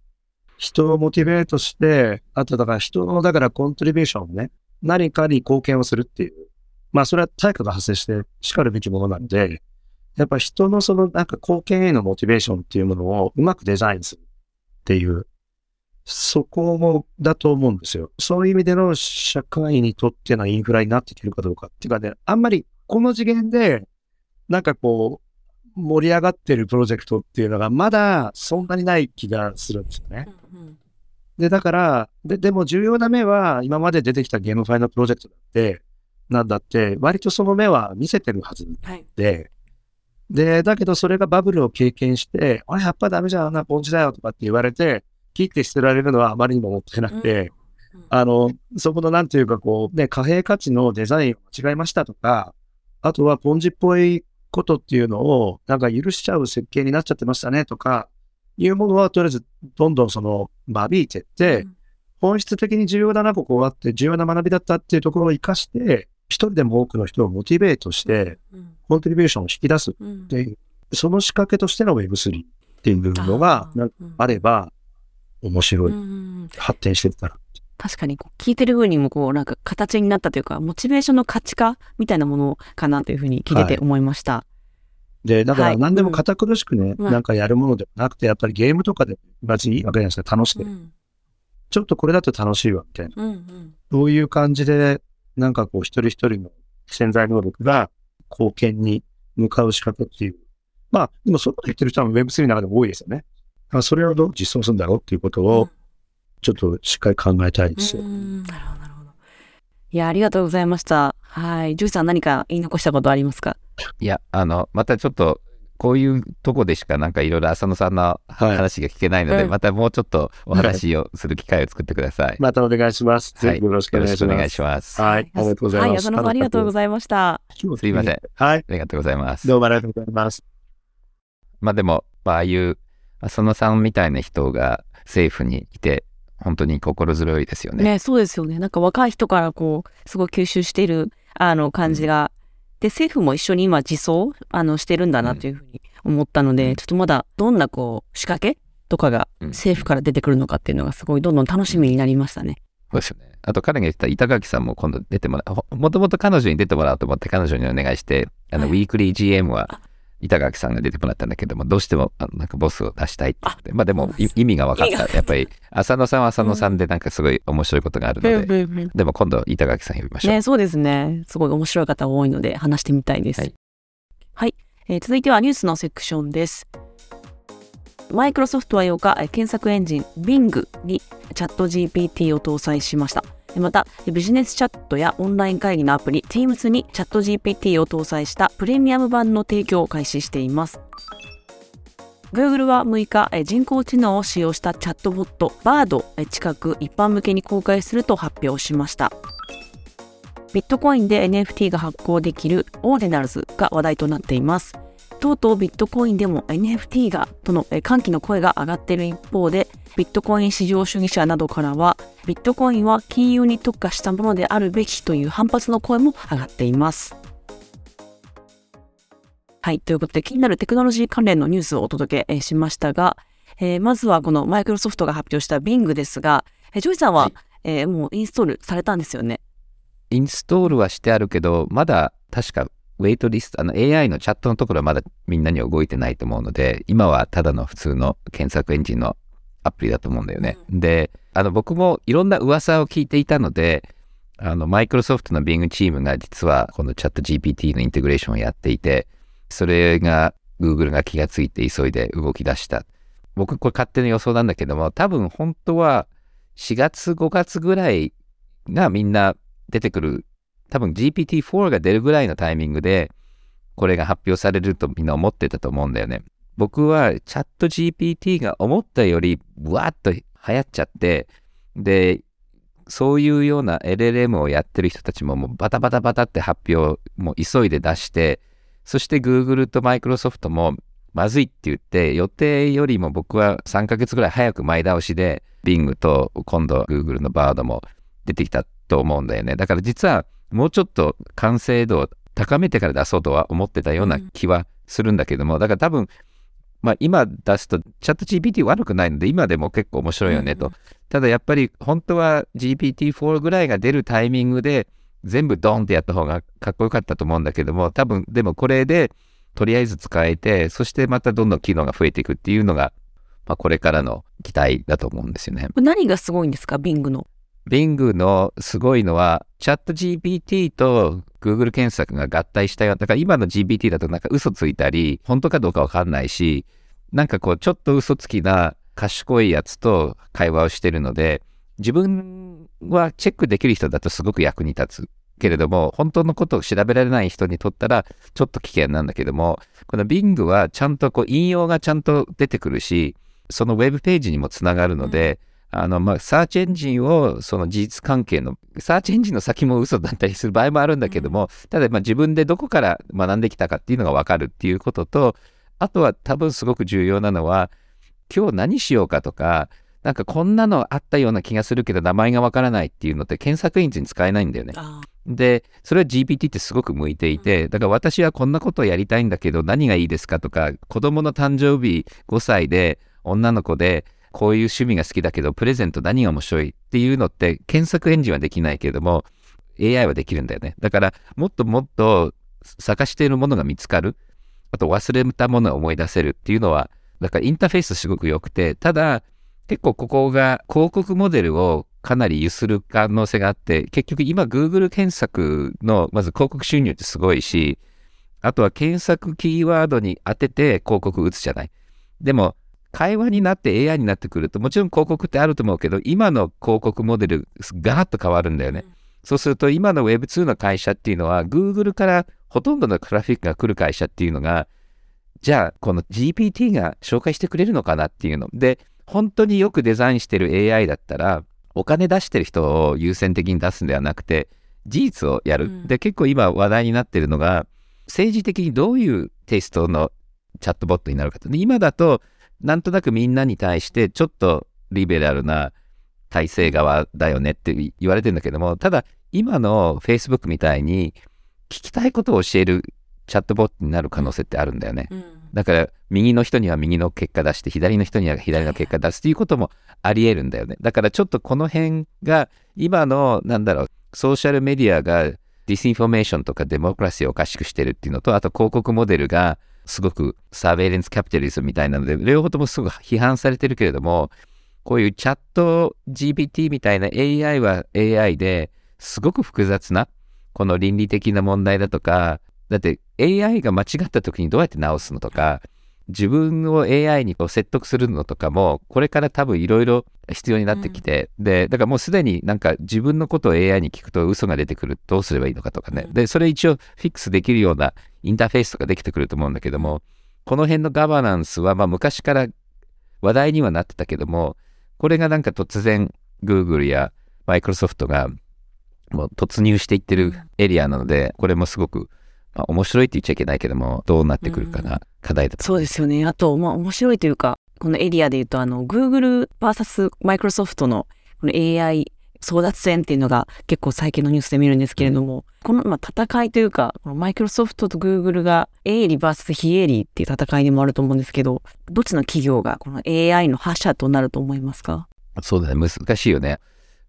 人をモチベートして、あとだから人の、だからコントリビューションね、何かに貢献をするっていう。まあそれは対価が発生して叱るべきものなんで、やっぱ人のそのなんか貢献へのモチベーションっていうものをうまくデザインするっていう、そこもだと思うんですよ。そういう意味での社会にとってのインフラになっていけるかどうかっていうかね、あんまりこの次元で、なんかこう、盛り上がってるプロジェクトっていうのがまだそんなにない気がするんですよね。で、だから、で、でも重要な目は今まで出てきたゲームファイのプロジェクトだって、なんだって、割とその目は見せてるはずはい。で、で、だけどそれがバブルを経験して、あれやっぱダメじゃん、あんなポンチだよとかって言われて、切って捨てられるのはあまりにももったいなくて、うんあの、そこのなんていうかこう、ね、貨幣価値のデザインを間違えましたとか、あとはポンジっぽいことっていうのをなんか許しちゃう設計になっちゃってましたねとか、いうものはとりあえずどんどんその間引いてって、本質的に重要だな、ここはって、重要な学びだったっていうところを活かして、一人でも多くの人をモチベートして、うん。コントリビューションを引き出すっうんていう、その仕掛けとしての Web3 っていうのがあれば、面白い、うん。発展してったら。確かにこう聞いてる風にもこうなんか形になったというかモチベーションの価値化みたいなものかなというふうに聞いてて思いました。で、だかはいら何でも堅苦しくね、うんなんかやるものではなくて、やっぱりゲームとかで別にいいわけじゃないですか、楽しくて。うんちょっとこれだと楽しいわ、みたいな。うんうんそういう感じで、なんかこう一人一人の潜在能力が貢献に向かう仕掛けっていう。まあ、でもそういうこと言ってる人は Web3 の中でも多いですよね。それをどう実装するんだろうっていうことを、ちょっとしっかり考えたいですなるほどなるほど。いやありがとうございました。はい、ジュイさん何か言い残したことありますか？いや、あの、またちょっと、こういうとこでしかなんかいろいろ浅野さんのはい話が聞けないので、うんまたもうちょっとお話をする機会を作ってください。またお願いします。はいぜひよろしくお願いします。しくお願いします。はい、ありがとうございます。はい、浅野さんありがとうございました。すいません。はい、ありがとうございます。どうもありがとうございます。まあでも、まあああいう浅野さんみたいな人が政府にいて、本当に心強いですよね。ね、そうですよね。なんか若い人からこう、すごい吸収している、あの、感じが。で、政府も一緒に今、自走、あの、してるんだなというふうに思ったので、うんちょっとまだ、どんなこう、仕掛けとかがうん政府から出てくるのかっていうのが、すごいどんどん楽しみになりましたね。そうですよね。あと彼が言ってた板垣さんも今度出てもらう。もともと彼女に出てもらおうと思って彼女にお願いして、あの、はいウィークリー GM は板垣さんが出てもらったんだけども、どうしてもあのなんかボスを出したいって言って。まあでもい意味が分かった。やっぱり浅野さんは浅野さんでなんかすごい面白いことがあるので、ね、でも今度板垣さん呼びましょう。そうですね。すごい面白い方多いので、話してみたいです。ははいい。えー続いてはニュースのセクションです。マイクロソフトは8日、検索エンジン Bing にチャット GPT を搭載しました。また、ビジネスチャットやオンライン会議のアプリ Teams にチャット GPT を搭載したプレミアム版の提供を開始しています。Google は6日、人工知能を使用したチャットボット Bard を近く一般向けに公開すると発表しました。ビットコインで NFT が発行できるオーディナルズが話題となっています。とうとうビットコインでも NFT がとの歓喜の声が上がっている一方でビットコイン市場主義者などからはビットコインは金融に特化したものであるべきという反発の声も上がっています。はいということで気になるテクノロジー関連のニュースをお届けしましたが、えー、まずはこのマイクロソフトが発表した Bing ですが、ジョイさんは、はい、えー、もうインストールされたんですよね？インストールはしてあるけどまだ確かウェイトリスト、あの AI のチャットのところはまだみんなには動いてないと思うので、今はただの普通の検索エンジンのアプリだと思うんだよね。うん、で、あの僕もいろんな噂を聞いていたので、あのマイクロソフトの Bing チームが実はこのチャット GPT のインテグレーションをやっていて、それが Google が気がついて急いで動き出した。僕これ勝手な予想なんだけども、多分本当は4月5月ぐらいがみんな出てくる多分 GPT-4 が出るぐらいのタイミングで、これが発表されるとみんな思ってたと思うんだよね。僕はチャット GPT が思ったよりブワーッと流行っちゃって、で、そういうような LLM をやってる人たちももうバタバタバタって発表も急いで出して、そして Google と Microsoft もまずいって言って、予定よりも僕は3ヶ月ぐらい早く前倒しで Bing と今度 Google の Bard も出てきたと思うんだよね。だから実はもうちょっと完成度を高めてから出そうとは思ってたような気はするんだけども、だから多分、まあ今出すとチャット GPT 悪くないので今でも結構面白いよねと。うん、ただやっぱり本当は GPT-4 ぐらいが出るタイミングで全部ドンってやった方がかっこよかったと思うんだけども、多分でもこれでとりあえず使えて、そしてまたどんどん機能が増えていくっていうのが、まあ、これからの期待だと思うんですよね。何がすごいんですか、Bing の。Bing のすごいのは、チャット GPT と Google 検索が合体したよ。だから今の GPT だとなんか嘘ついたり、本当かどうかわかんないし、なんかこう、ちょっと嘘つきな賢いやつと会話をしてるので、自分はチェックできる人だとすごく役に立つ。けれども、本当のことを調べられない人にとったら、ちょっと危険なんだけども、この Bing はちゃんとこう引用がちゃんと出てくるし、そのウェブページにもつながるので、うんあの、まあ、サーチエンジンを、その事実関係の、サーチエンジンの先も嘘だったりする場合もあるんだけども、ただ、まあ、自分でどこから学んできたかっていうのがわかるっていうことと、あとは多分すごく重要なのは、今日何しようかとか、なんかこんなのあったような気がするけど名前がわからないっていうのって検索エンジン使えないんだよね。で、それは GPT ってすごく向いていて、だから私はこんなことをやりたいんだけど何がいいですかとか、子供の誕生日5歳で女の子でこういう趣味が好きだけど、プレゼント何が面白いっていうのって、検索エンジンはできないけれども、AI はできるんだよね。だから、もっともっと探しているものが見つかる。あと、忘れたものを思い出せるっていうのは、だからインターフェースすごく良くて、ただ、結構ここが広告モデルをかなり揺する可能性があって、結局今 Google 検索のまず広告収入ってすごいし、あとは検索キーワードに当てて広告打つじゃない。でも会話になって AI になってくると、もちろん広告ってあると思うけど、今の広告モデル、ガラッと変わるんだよね。うん、そうすると、今の Web2 の会社っていうのは、Google からほとんどのトラフィックが来る会社っていうのが、じゃあ、この GPT が紹介してくれるのかなっていうの。で、本当によくデザインしてる AI だったら、お金出してる人を優先的に出すんではなくて、事実をやる。うん、で、結構今話題になってるのが、政治的にどういうテイストのチャットボットになるかと。で今だと、なんとなくみんなに対してちょっとリベラルな体制側だよねって言われてるんだけども、ただ今の Facebook みたいに聞きたいことを教えるチャットボットになる可能性ってあるんだよね。うん、だから右の人には右の結果出して左の人には左の結果出すっていうこともあり得るんだよね。だからちょっとこの辺が今のなんだろうソーシャルメディアが disinformation とかデモクラシーをおかしくしてるっていうのとあと広告モデルがすごく surveillance capitalism みたいなので、両方ともすごく批判されてるけれども、こういうチャット GPT みたいな AI は AI ですごく複雑な、この倫理的な問題だとか、だって AI が間違った時にどうやって直すのとか、自分を AI にこう説得するのとかも、これから多分いろいろ必要になってきて、うん、で、だからもうすでになんか自分のことを AI に聞くと嘘が出てくる、どうすればいいのかとかね。で、それ一応フィックスできるようなインターフェースとかできてくると思うんだけども、この辺のガバナンスは、まあ昔から話題にはなってたけども、これがなんか突然 Google や Microsoft がもう突入していってるエリアなので、これもすごくまあ、面白いって言っちゃいけないけども、どうなってくるかうんが課題だと。そうですよね。あと、まあ、面白いというか、このエリアで言うと、あの、Google vs Microsoft のこの AI 争奪戦っていうのが結構最近のニュースで見るんですけれども、この、まあ、戦いというか、このマイクロソフトと Google が営利 vs 非営利っていう戦いにもあると思うんですけど、どっちの企業がこの AI の覇者となると思いますか？そうだね、難しいよね。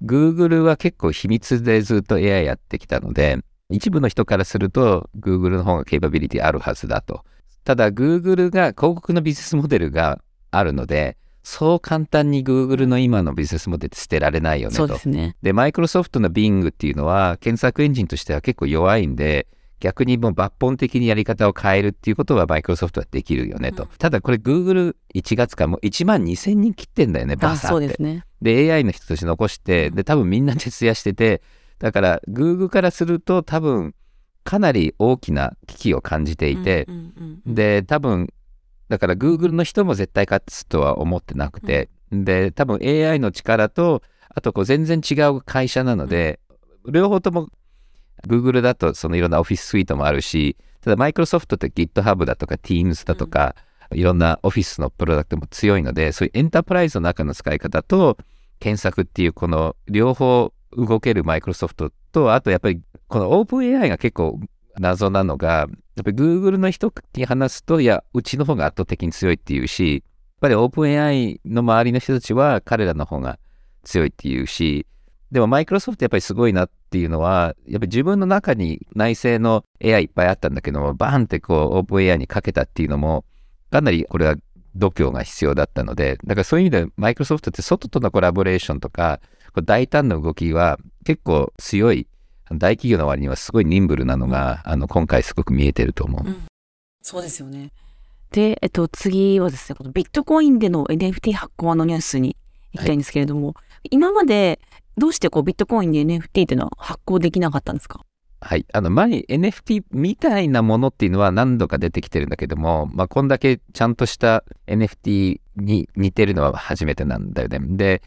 Google は結構秘密でずっと AI やってきたので、一部の人からすると Google の方がケーパビリティあるはずだと。ただ Google が広告のビジネスモデルがあるので、そう簡単に Google の今のビジネスモデルって捨てられないよねとそうで。すね。で、マイクロソフトの Bing っていうのは検索エンジンとしては結構弱いんで、逆にもう抜本的にやり方を変えるっていうことはマイクロソフトはできるよねと。うんただこれ Google1 月からもう1万2000人切ってんだよね、バあ、サってそうです。ね。で、AI の人たち残して、で、多分みんな徹夜してて、だから、Google からすると多分、かなり大きな危機を感じていて、うんうんうんで、多分、だから Google の人も絶対勝つとは思ってなくて、で、多分 AI の力と、あとこう全然違う会社なので、両方とも Google だとそのいろんなオフィススイートもあるし、ただマイクロソフトって GitHub だとか Teams だとか、いろんなオフィスのプロダクトも強いので、そういうエンタープライズの中の使い方と、検索っていうこの両方動けるマイクロソフトと、あとやっぱりこの OpenAI が結構謎なのが、やっぱり Google の人に話すと、いや、うちの方が圧倒的に強いっていうし、やっぱり OpenAI の周りの人たちは彼らの方が強いっていうし、でもマイクロソフトやっぱりすごいなっていうのは、やっぱり自分の中に内製の AI いっぱいあったんだけども、バーンってこう OpenAI にかけたっていうのも、かなりこれは度胸が必要だったので、だからそういう意味でマイクロソフトって外とのコラボレーションとか、大胆な動きは結構強い、大企業の割にはすごいニンブルなのが、あの今回すごく見えてると思う。そうですよね。で、えっと、次はですね、このビットコインでの NFT 発行のニュースに行きたいんですけれども、今までどうしてこうビットコインで NFT っていうのは発行できなかったんですか？はい。あの、前に NFT みたいなものっていうのは何度か出てきてるんだけども、まあ、こんだけちゃんとした NFT に似てるのは初めてなんだよね。で、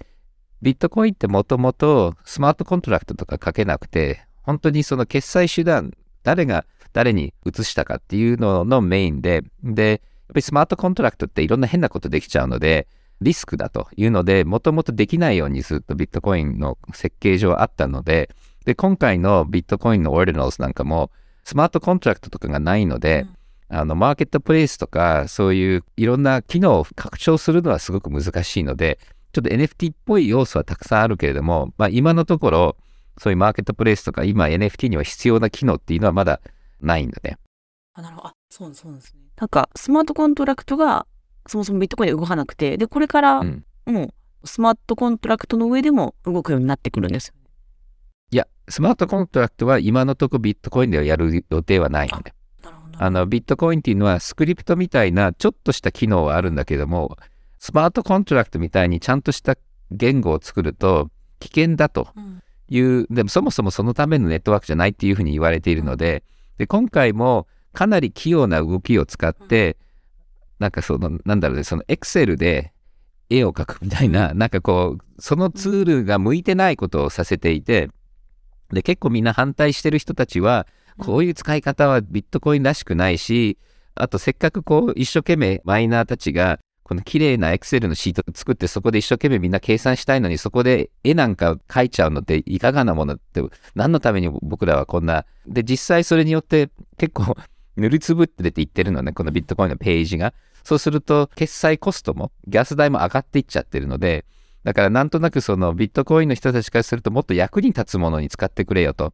ビットコインってもともとスマートコントラクトとか書けなくて、本当にその決済手段、誰が誰に移したかっていうののメインで、で、やっぱりスマートコントラクトっていろんな変なことできちゃうので、リスクだというので、もともとできないようにずっとビットコインの設計上あったので、で、今回のビットコインのオーディナルズなんかも、スマートコントラクトとかがないので、あの、マーケットプレイスとか、そういういろんな機能を拡張するのはすごく難しいので、ちょっと NFT っぽい要素はたくさんあるけれども、まあ今のところ、そういうマーケットプレイスとか、今 NFT には必要な機能っていうのはまだないんだね。あ、なるほど。あ、そうそうなんですね。なんか、スマートコントラクトがそもそもビットコインで動かなくて、で、これから、うんもう、スマートコントラクトの上でも動くようになってくるんですよ。いや、スマートコントラクトは今のところビットコインではやる予定はないので。なるほど。あの、ビットコインっていうのはスクリプトみたいなちょっとした機能はあるんだけども、スマートコントラクトみたいにちゃんとした言語を作ると危険だとうん。いう、でもそもそもそのためのネットワークじゃないっていうふうに言われているので、で、今回もかなり器用な動きを使って、なんかその、なんだろうね、そのエクセルで絵を描くみたいな、なんかこう、そのツールが向いてないことをさせていて、で、結構みんな反対してる人たちは、こういう使い方はビットコインらしくないし、あとせっかくこう一生懸命マイナーたちがこの綺麗なエクセルのシートを作ってそこで一生懸命みんな計算したいのにそこで絵なんか描いちゃうのっていかがなものって何のために僕らはこんなで実際それによって結構塗りつぶって出ていってるのねこのビットコインのページが。そうすると決済コストもギャス代も上がっていっちゃってるのでだからなんとなくそのビットコインの人たちからするともっと役に立つものに使ってくれよと。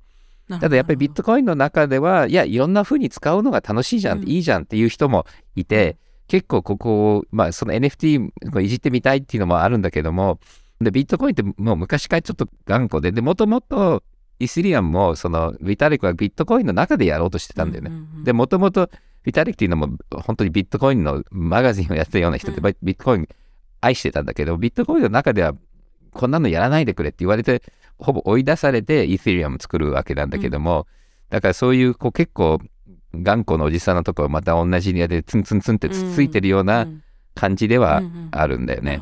ただやっぱりビットコインの中では、いや、いろんな風に使うのが楽しいじゃん、うん。いいじゃんっていう人もいて、結構ここを、まあその NFT をいじってみたいっていうのもあるんだけども、で、ビットコインってもう昔からちょっと頑固で、で、もともとイスリアムも、そのビタリックはビットコインの中でやろうとしてたんだよね。で、もともとビタリックっていうのも本当にビットコインのマガジンをやってたような人って、うんビットコイン愛してたんだけど、ビットコインの中ではこんなのやらないでくれって言われて、ほぼ追い出されてイーセリアム作るわけなんだけども、だからそういうこう結構頑固なおじさんのところまた同じエリアでツンツンツンってつっついてるような感じではあるんだよね。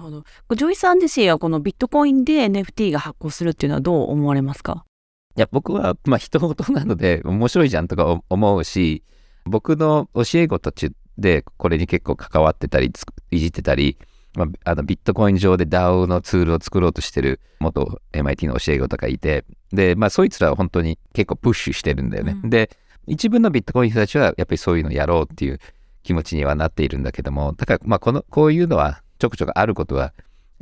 ジョイさん自身はこのビットコインで NFT が発行するっていうのはどう思われますか？いや、僕は、まあ、他人事なので面白いじゃんとか思うし、僕の教え子たちでこれに結構関わってたり、いじってたり、まあ、あのビットコイン上で DAO のツールを作ろうとしてる元 MIT の教え子とかいて、で、まあ、そいつらは本当に結構プッシュしてるんだよね。うん、で、一部のビットコイン人たちはやっぱりそういうのやろうっていう気持ちにはなっているんだけども、だから、まあ、この、こういうのはちょくちょくあることは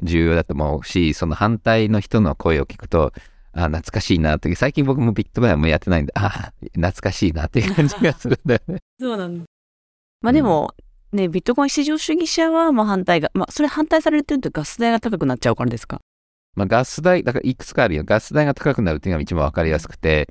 重要だと思うし、その反対の人の声を聞くと、あ懐かしいなって、最近僕もビットコインもやってないんで、あ懐かしいなっていう感じがするんだよね。そうなんだ。まあでも、うん、ね、ビットコイン市場主義者はまあ反対が、まあそれ反対されてるとガス代が高くなっちゃうからですか？まあガス代、だからいくつかあるよ。ガス代が高くなるっていうのが一番わかりやすくて、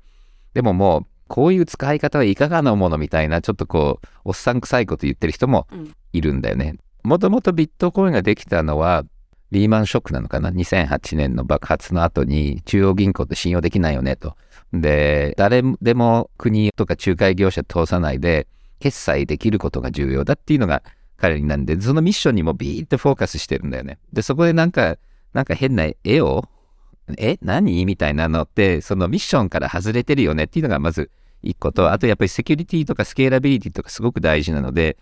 でももう、こういう使い方はいかがなものみたいな、ちょっとこう、おっさん臭いこと言ってる人もいるんだよね。もともとビットコインができたのは、リーマンショックなのかな ?2008 年の爆発の後に中央銀行って信用できないよねと。で、誰でも国とか仲介業者通さないで決済できることが重要だっていうのが彼になんで、そのミッションにもビーってフォーカスしてるんだよね。で、そこでなんか、なんか変な絵を、え何？みたいなのって、そのミッションから外れてるよねっていうのがまず一個と、あとやっぱりセキュリティとかスケーラビリティとかすごく大事なので、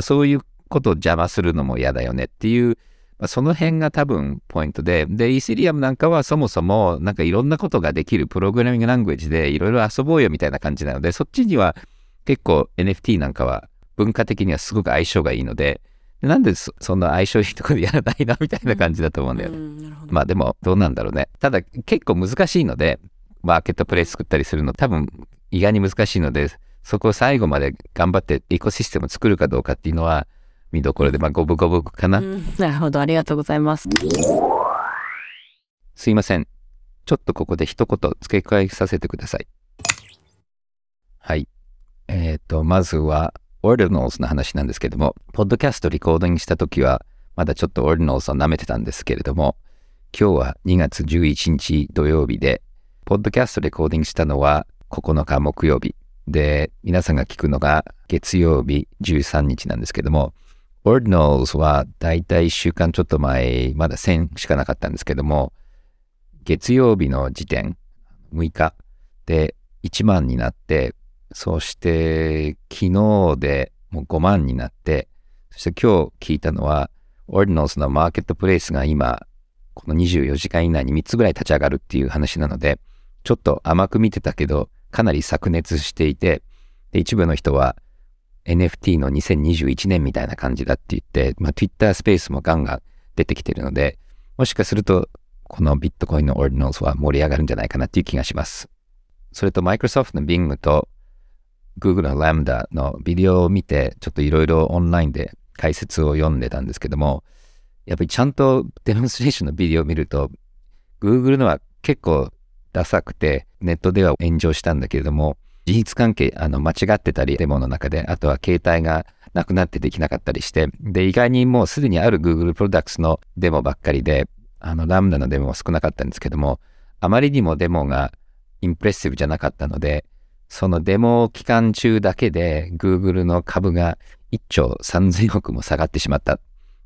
そういうことを邪魔するのも嫌だよねっていうまあ、その辺が多分ポイントで、で、イーセリアムなんかはそもそもなんかいろんなことができるプログラミングラングエッジでいろいろ遊ぼうよみたいな感じなので、そっちには結構 NFT なんかは文化的にはすごく相性がいいので、なんでそんな相性いいところでやらないなみたいな感じだと思うんだよね。うん、まあでもどうなんだろうね。ただ結構難しいので、マーケットプレイ作ったりするの多分意外に難しいので、そこを最後まで頑張ってエコシステムを作るかどうかっていうのは、見どころで、まあ、五分五分かな、うん、なるほど、ありがとうございます。すいません。ちょっとここで一言付け加えさせてください。はい。えっ、ー、と、まずは、オーディナルズの話なんですけども、ポッドキャストリコーディングした時は、まだちょっとオーディナルズを舐めてたんですけれども、今日は2月11日土曜日で、ポッドキャストレコーディングしたのは9日木曜日で、皆さんが聞くのが月曜日13日なんですけども、Ordinals はだいたい1週間ちょっと前、まだ1000しかなかったんですけども、月曜日の時点、6日で1万になって、そして昨日でもう5万になって、そして今日聞いたのは、Ordinals のマーケットプレイスが今、この24時間以内に3つぐらい立ち上がるっていう話なので、ちょっと甘く見てたけど、かなり炸熱していて、で一部の人は NFT の2021年みたいな感じだって言って、まあ、Twitter スペースもガンガン出てきてるので、もしかすると、このビットコインのオーディナルズは盛り上がるんじゃないかなっていう気がします。それと、Microsoft の Bing と Google の Lambda のビデオを見て、ちょっといろいろオンラインで解説を読んでたんですけども、やっぱりちゃんとデモンストレーションのビデオを見ると、Google のは結構ダサくて、ネットでは炎上したんだけれども、事実関係、あの、間違ってたり、デモの中で、あとは携帯がなくなってできなかったりして、で、意外にもうすでにある Google プロダクツのデモばっかりで、あの、ラムダのデモも少なかったんですけども、あまりにもデモがインプレッシブじゃなかったので、そのデモ期間中だけで Google の株が1兆3000億も下がってしまった。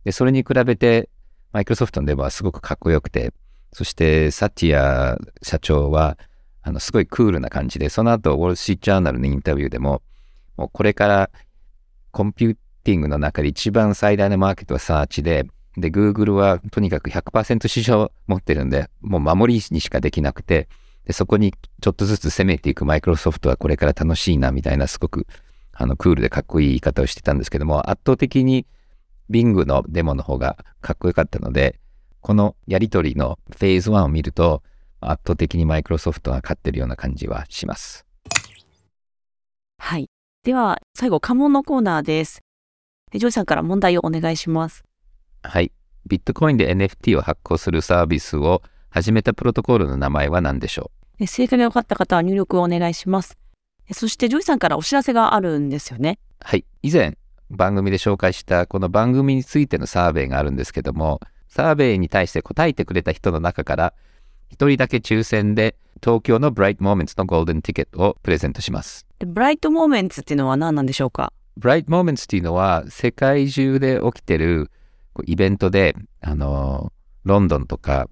で、それに比べて、マイクロソフトのデモはすごくかっこよくて、そしてサティア社長は、あの、すごいクールな感じで、その後、ウォル・ストリー・ジャーナルのインタビューでも、もうこれからコンピューティングの中で一番最大のマーケットはサーチで、で、Google はとにかく100%市場を持ってるんで、もう守りにしかできなくて、で、そこにちょっとずつ攻めていくマイクロソフトはこれから楽しいな、みたいな、すごく、あの、クールでかっこいい言い方をしてたんですけども、圧倒的に Bing のデモの方がかっこよかったので、このやりとりのフェーズ1を見ると、圧倒的にマイクロソフトが勝ってるような感じはします。はい。では、最後、家紋のコーナーです。ジョイさんから問題をお願いします。はい。ビットコインで NFT を発行するサービスを始めたプロトコルの名前は何でしょう？正解が分かった方は入力をお願いします。そして、ジョイさんからお知らせがあるんですよね。はい。以前、番組で紹介したこの番組についてのサーベイがあるんですけども、サーベイに対して答えてくれた人の中から一人だけ抽選で東京のブライトモーメンツのゴールデンティケットをプレゼントします。ブライトモーメンツっていうのは何なんでしょうか？ブライトモーメンツっていうのは世界中で起きてるイベントで、あの、ロンドンとか、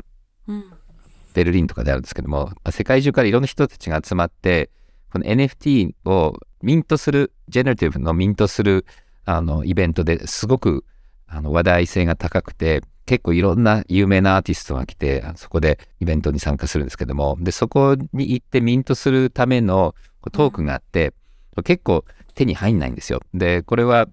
うん、ベルリンとかであるんですけども、世界中からいろんな人たちが集まって、この NFT をミントする、ジェネラティブのミントするあのイベントですごくあの話題性が高くて、結構いろんな有名なアーティストが来て、そこでイベントに参加するんですけども、で、そこに行ってミントするためのトークがあって、結構手に入んないんですよ。で、これは、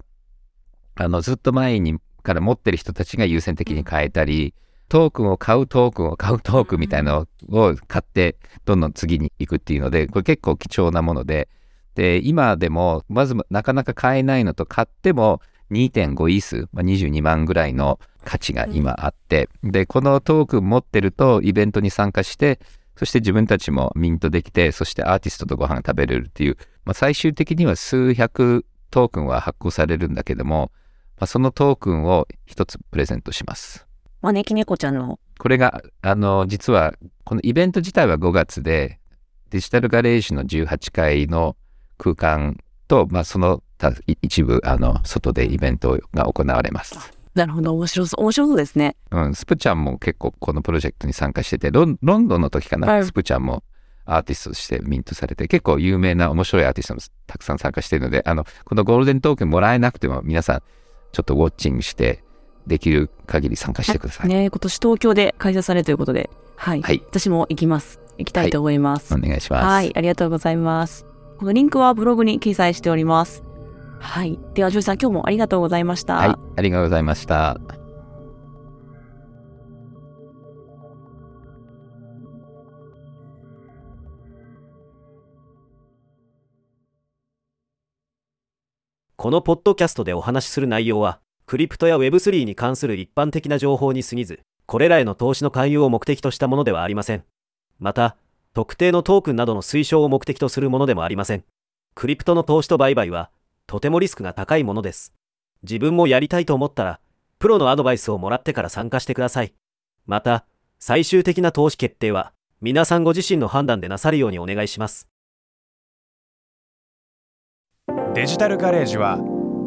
あの、ずっと前にから持ってる人たちが優先的に買えたり、トークンを買うトークンを買うトークンみたいなのを買って、どんどん次に行くっていうので、これ結構貴重なもので、で、今でも、まずなかなか買えないのと、買っても2.5イース、まあ、22万ぐらいの価値が今あって、で、このトークン持ってると、イベントに参加して、そして自分たちもミントできて、そしてアーティストとご飯食べれるっていう、まあ、最終的には数百トークンは発行されるんだけども、まあ、そのトークンを一つプレゼントします。招き猫ちゃんの？これが、あの、実は、このイベント自体は5月で、デジタルガレージの18階の空間と、まあ、その他一部、あの、外でイベントが行われます。なるほど、面白そう。面白そうですね。うん、スプちゃんも結構このプロジェクトに参加してて、ロンロンドンの時かな、はいスプちゃんもアーティストとしてミントされて、結構有名な面白いアーティストもたくさん参加しているので、あの、このゴールデントークンもらえなくても皆さんちょっとウォッチングして、できる限り参加してください。ね今年東京で開催されるということで、はい。はい私も行きます。行きたいと思います。お願いします。はい、ありがとうございます。このリンクはブログに記載しております。はい。では、ジョイさん、今日もありがとうございました。はい、ありがとうございました。このポッドキャストでお話しする内容は、クリプトや Web3 に関する一般的な情報に過ぎず、これらへの投資の勧誘を目的としたものではありません。また、特定のトークンなどの推奨を目的とするものでもありません。クリプトの投資と売買は、とてもリスクが高いものです。自分もやりたいと思ったら、プロのアドバイスをもらってから参加してください。また、最終的な投資決定は、皆さんご自身の判断でなさるようにお願いします。デジタルガレージは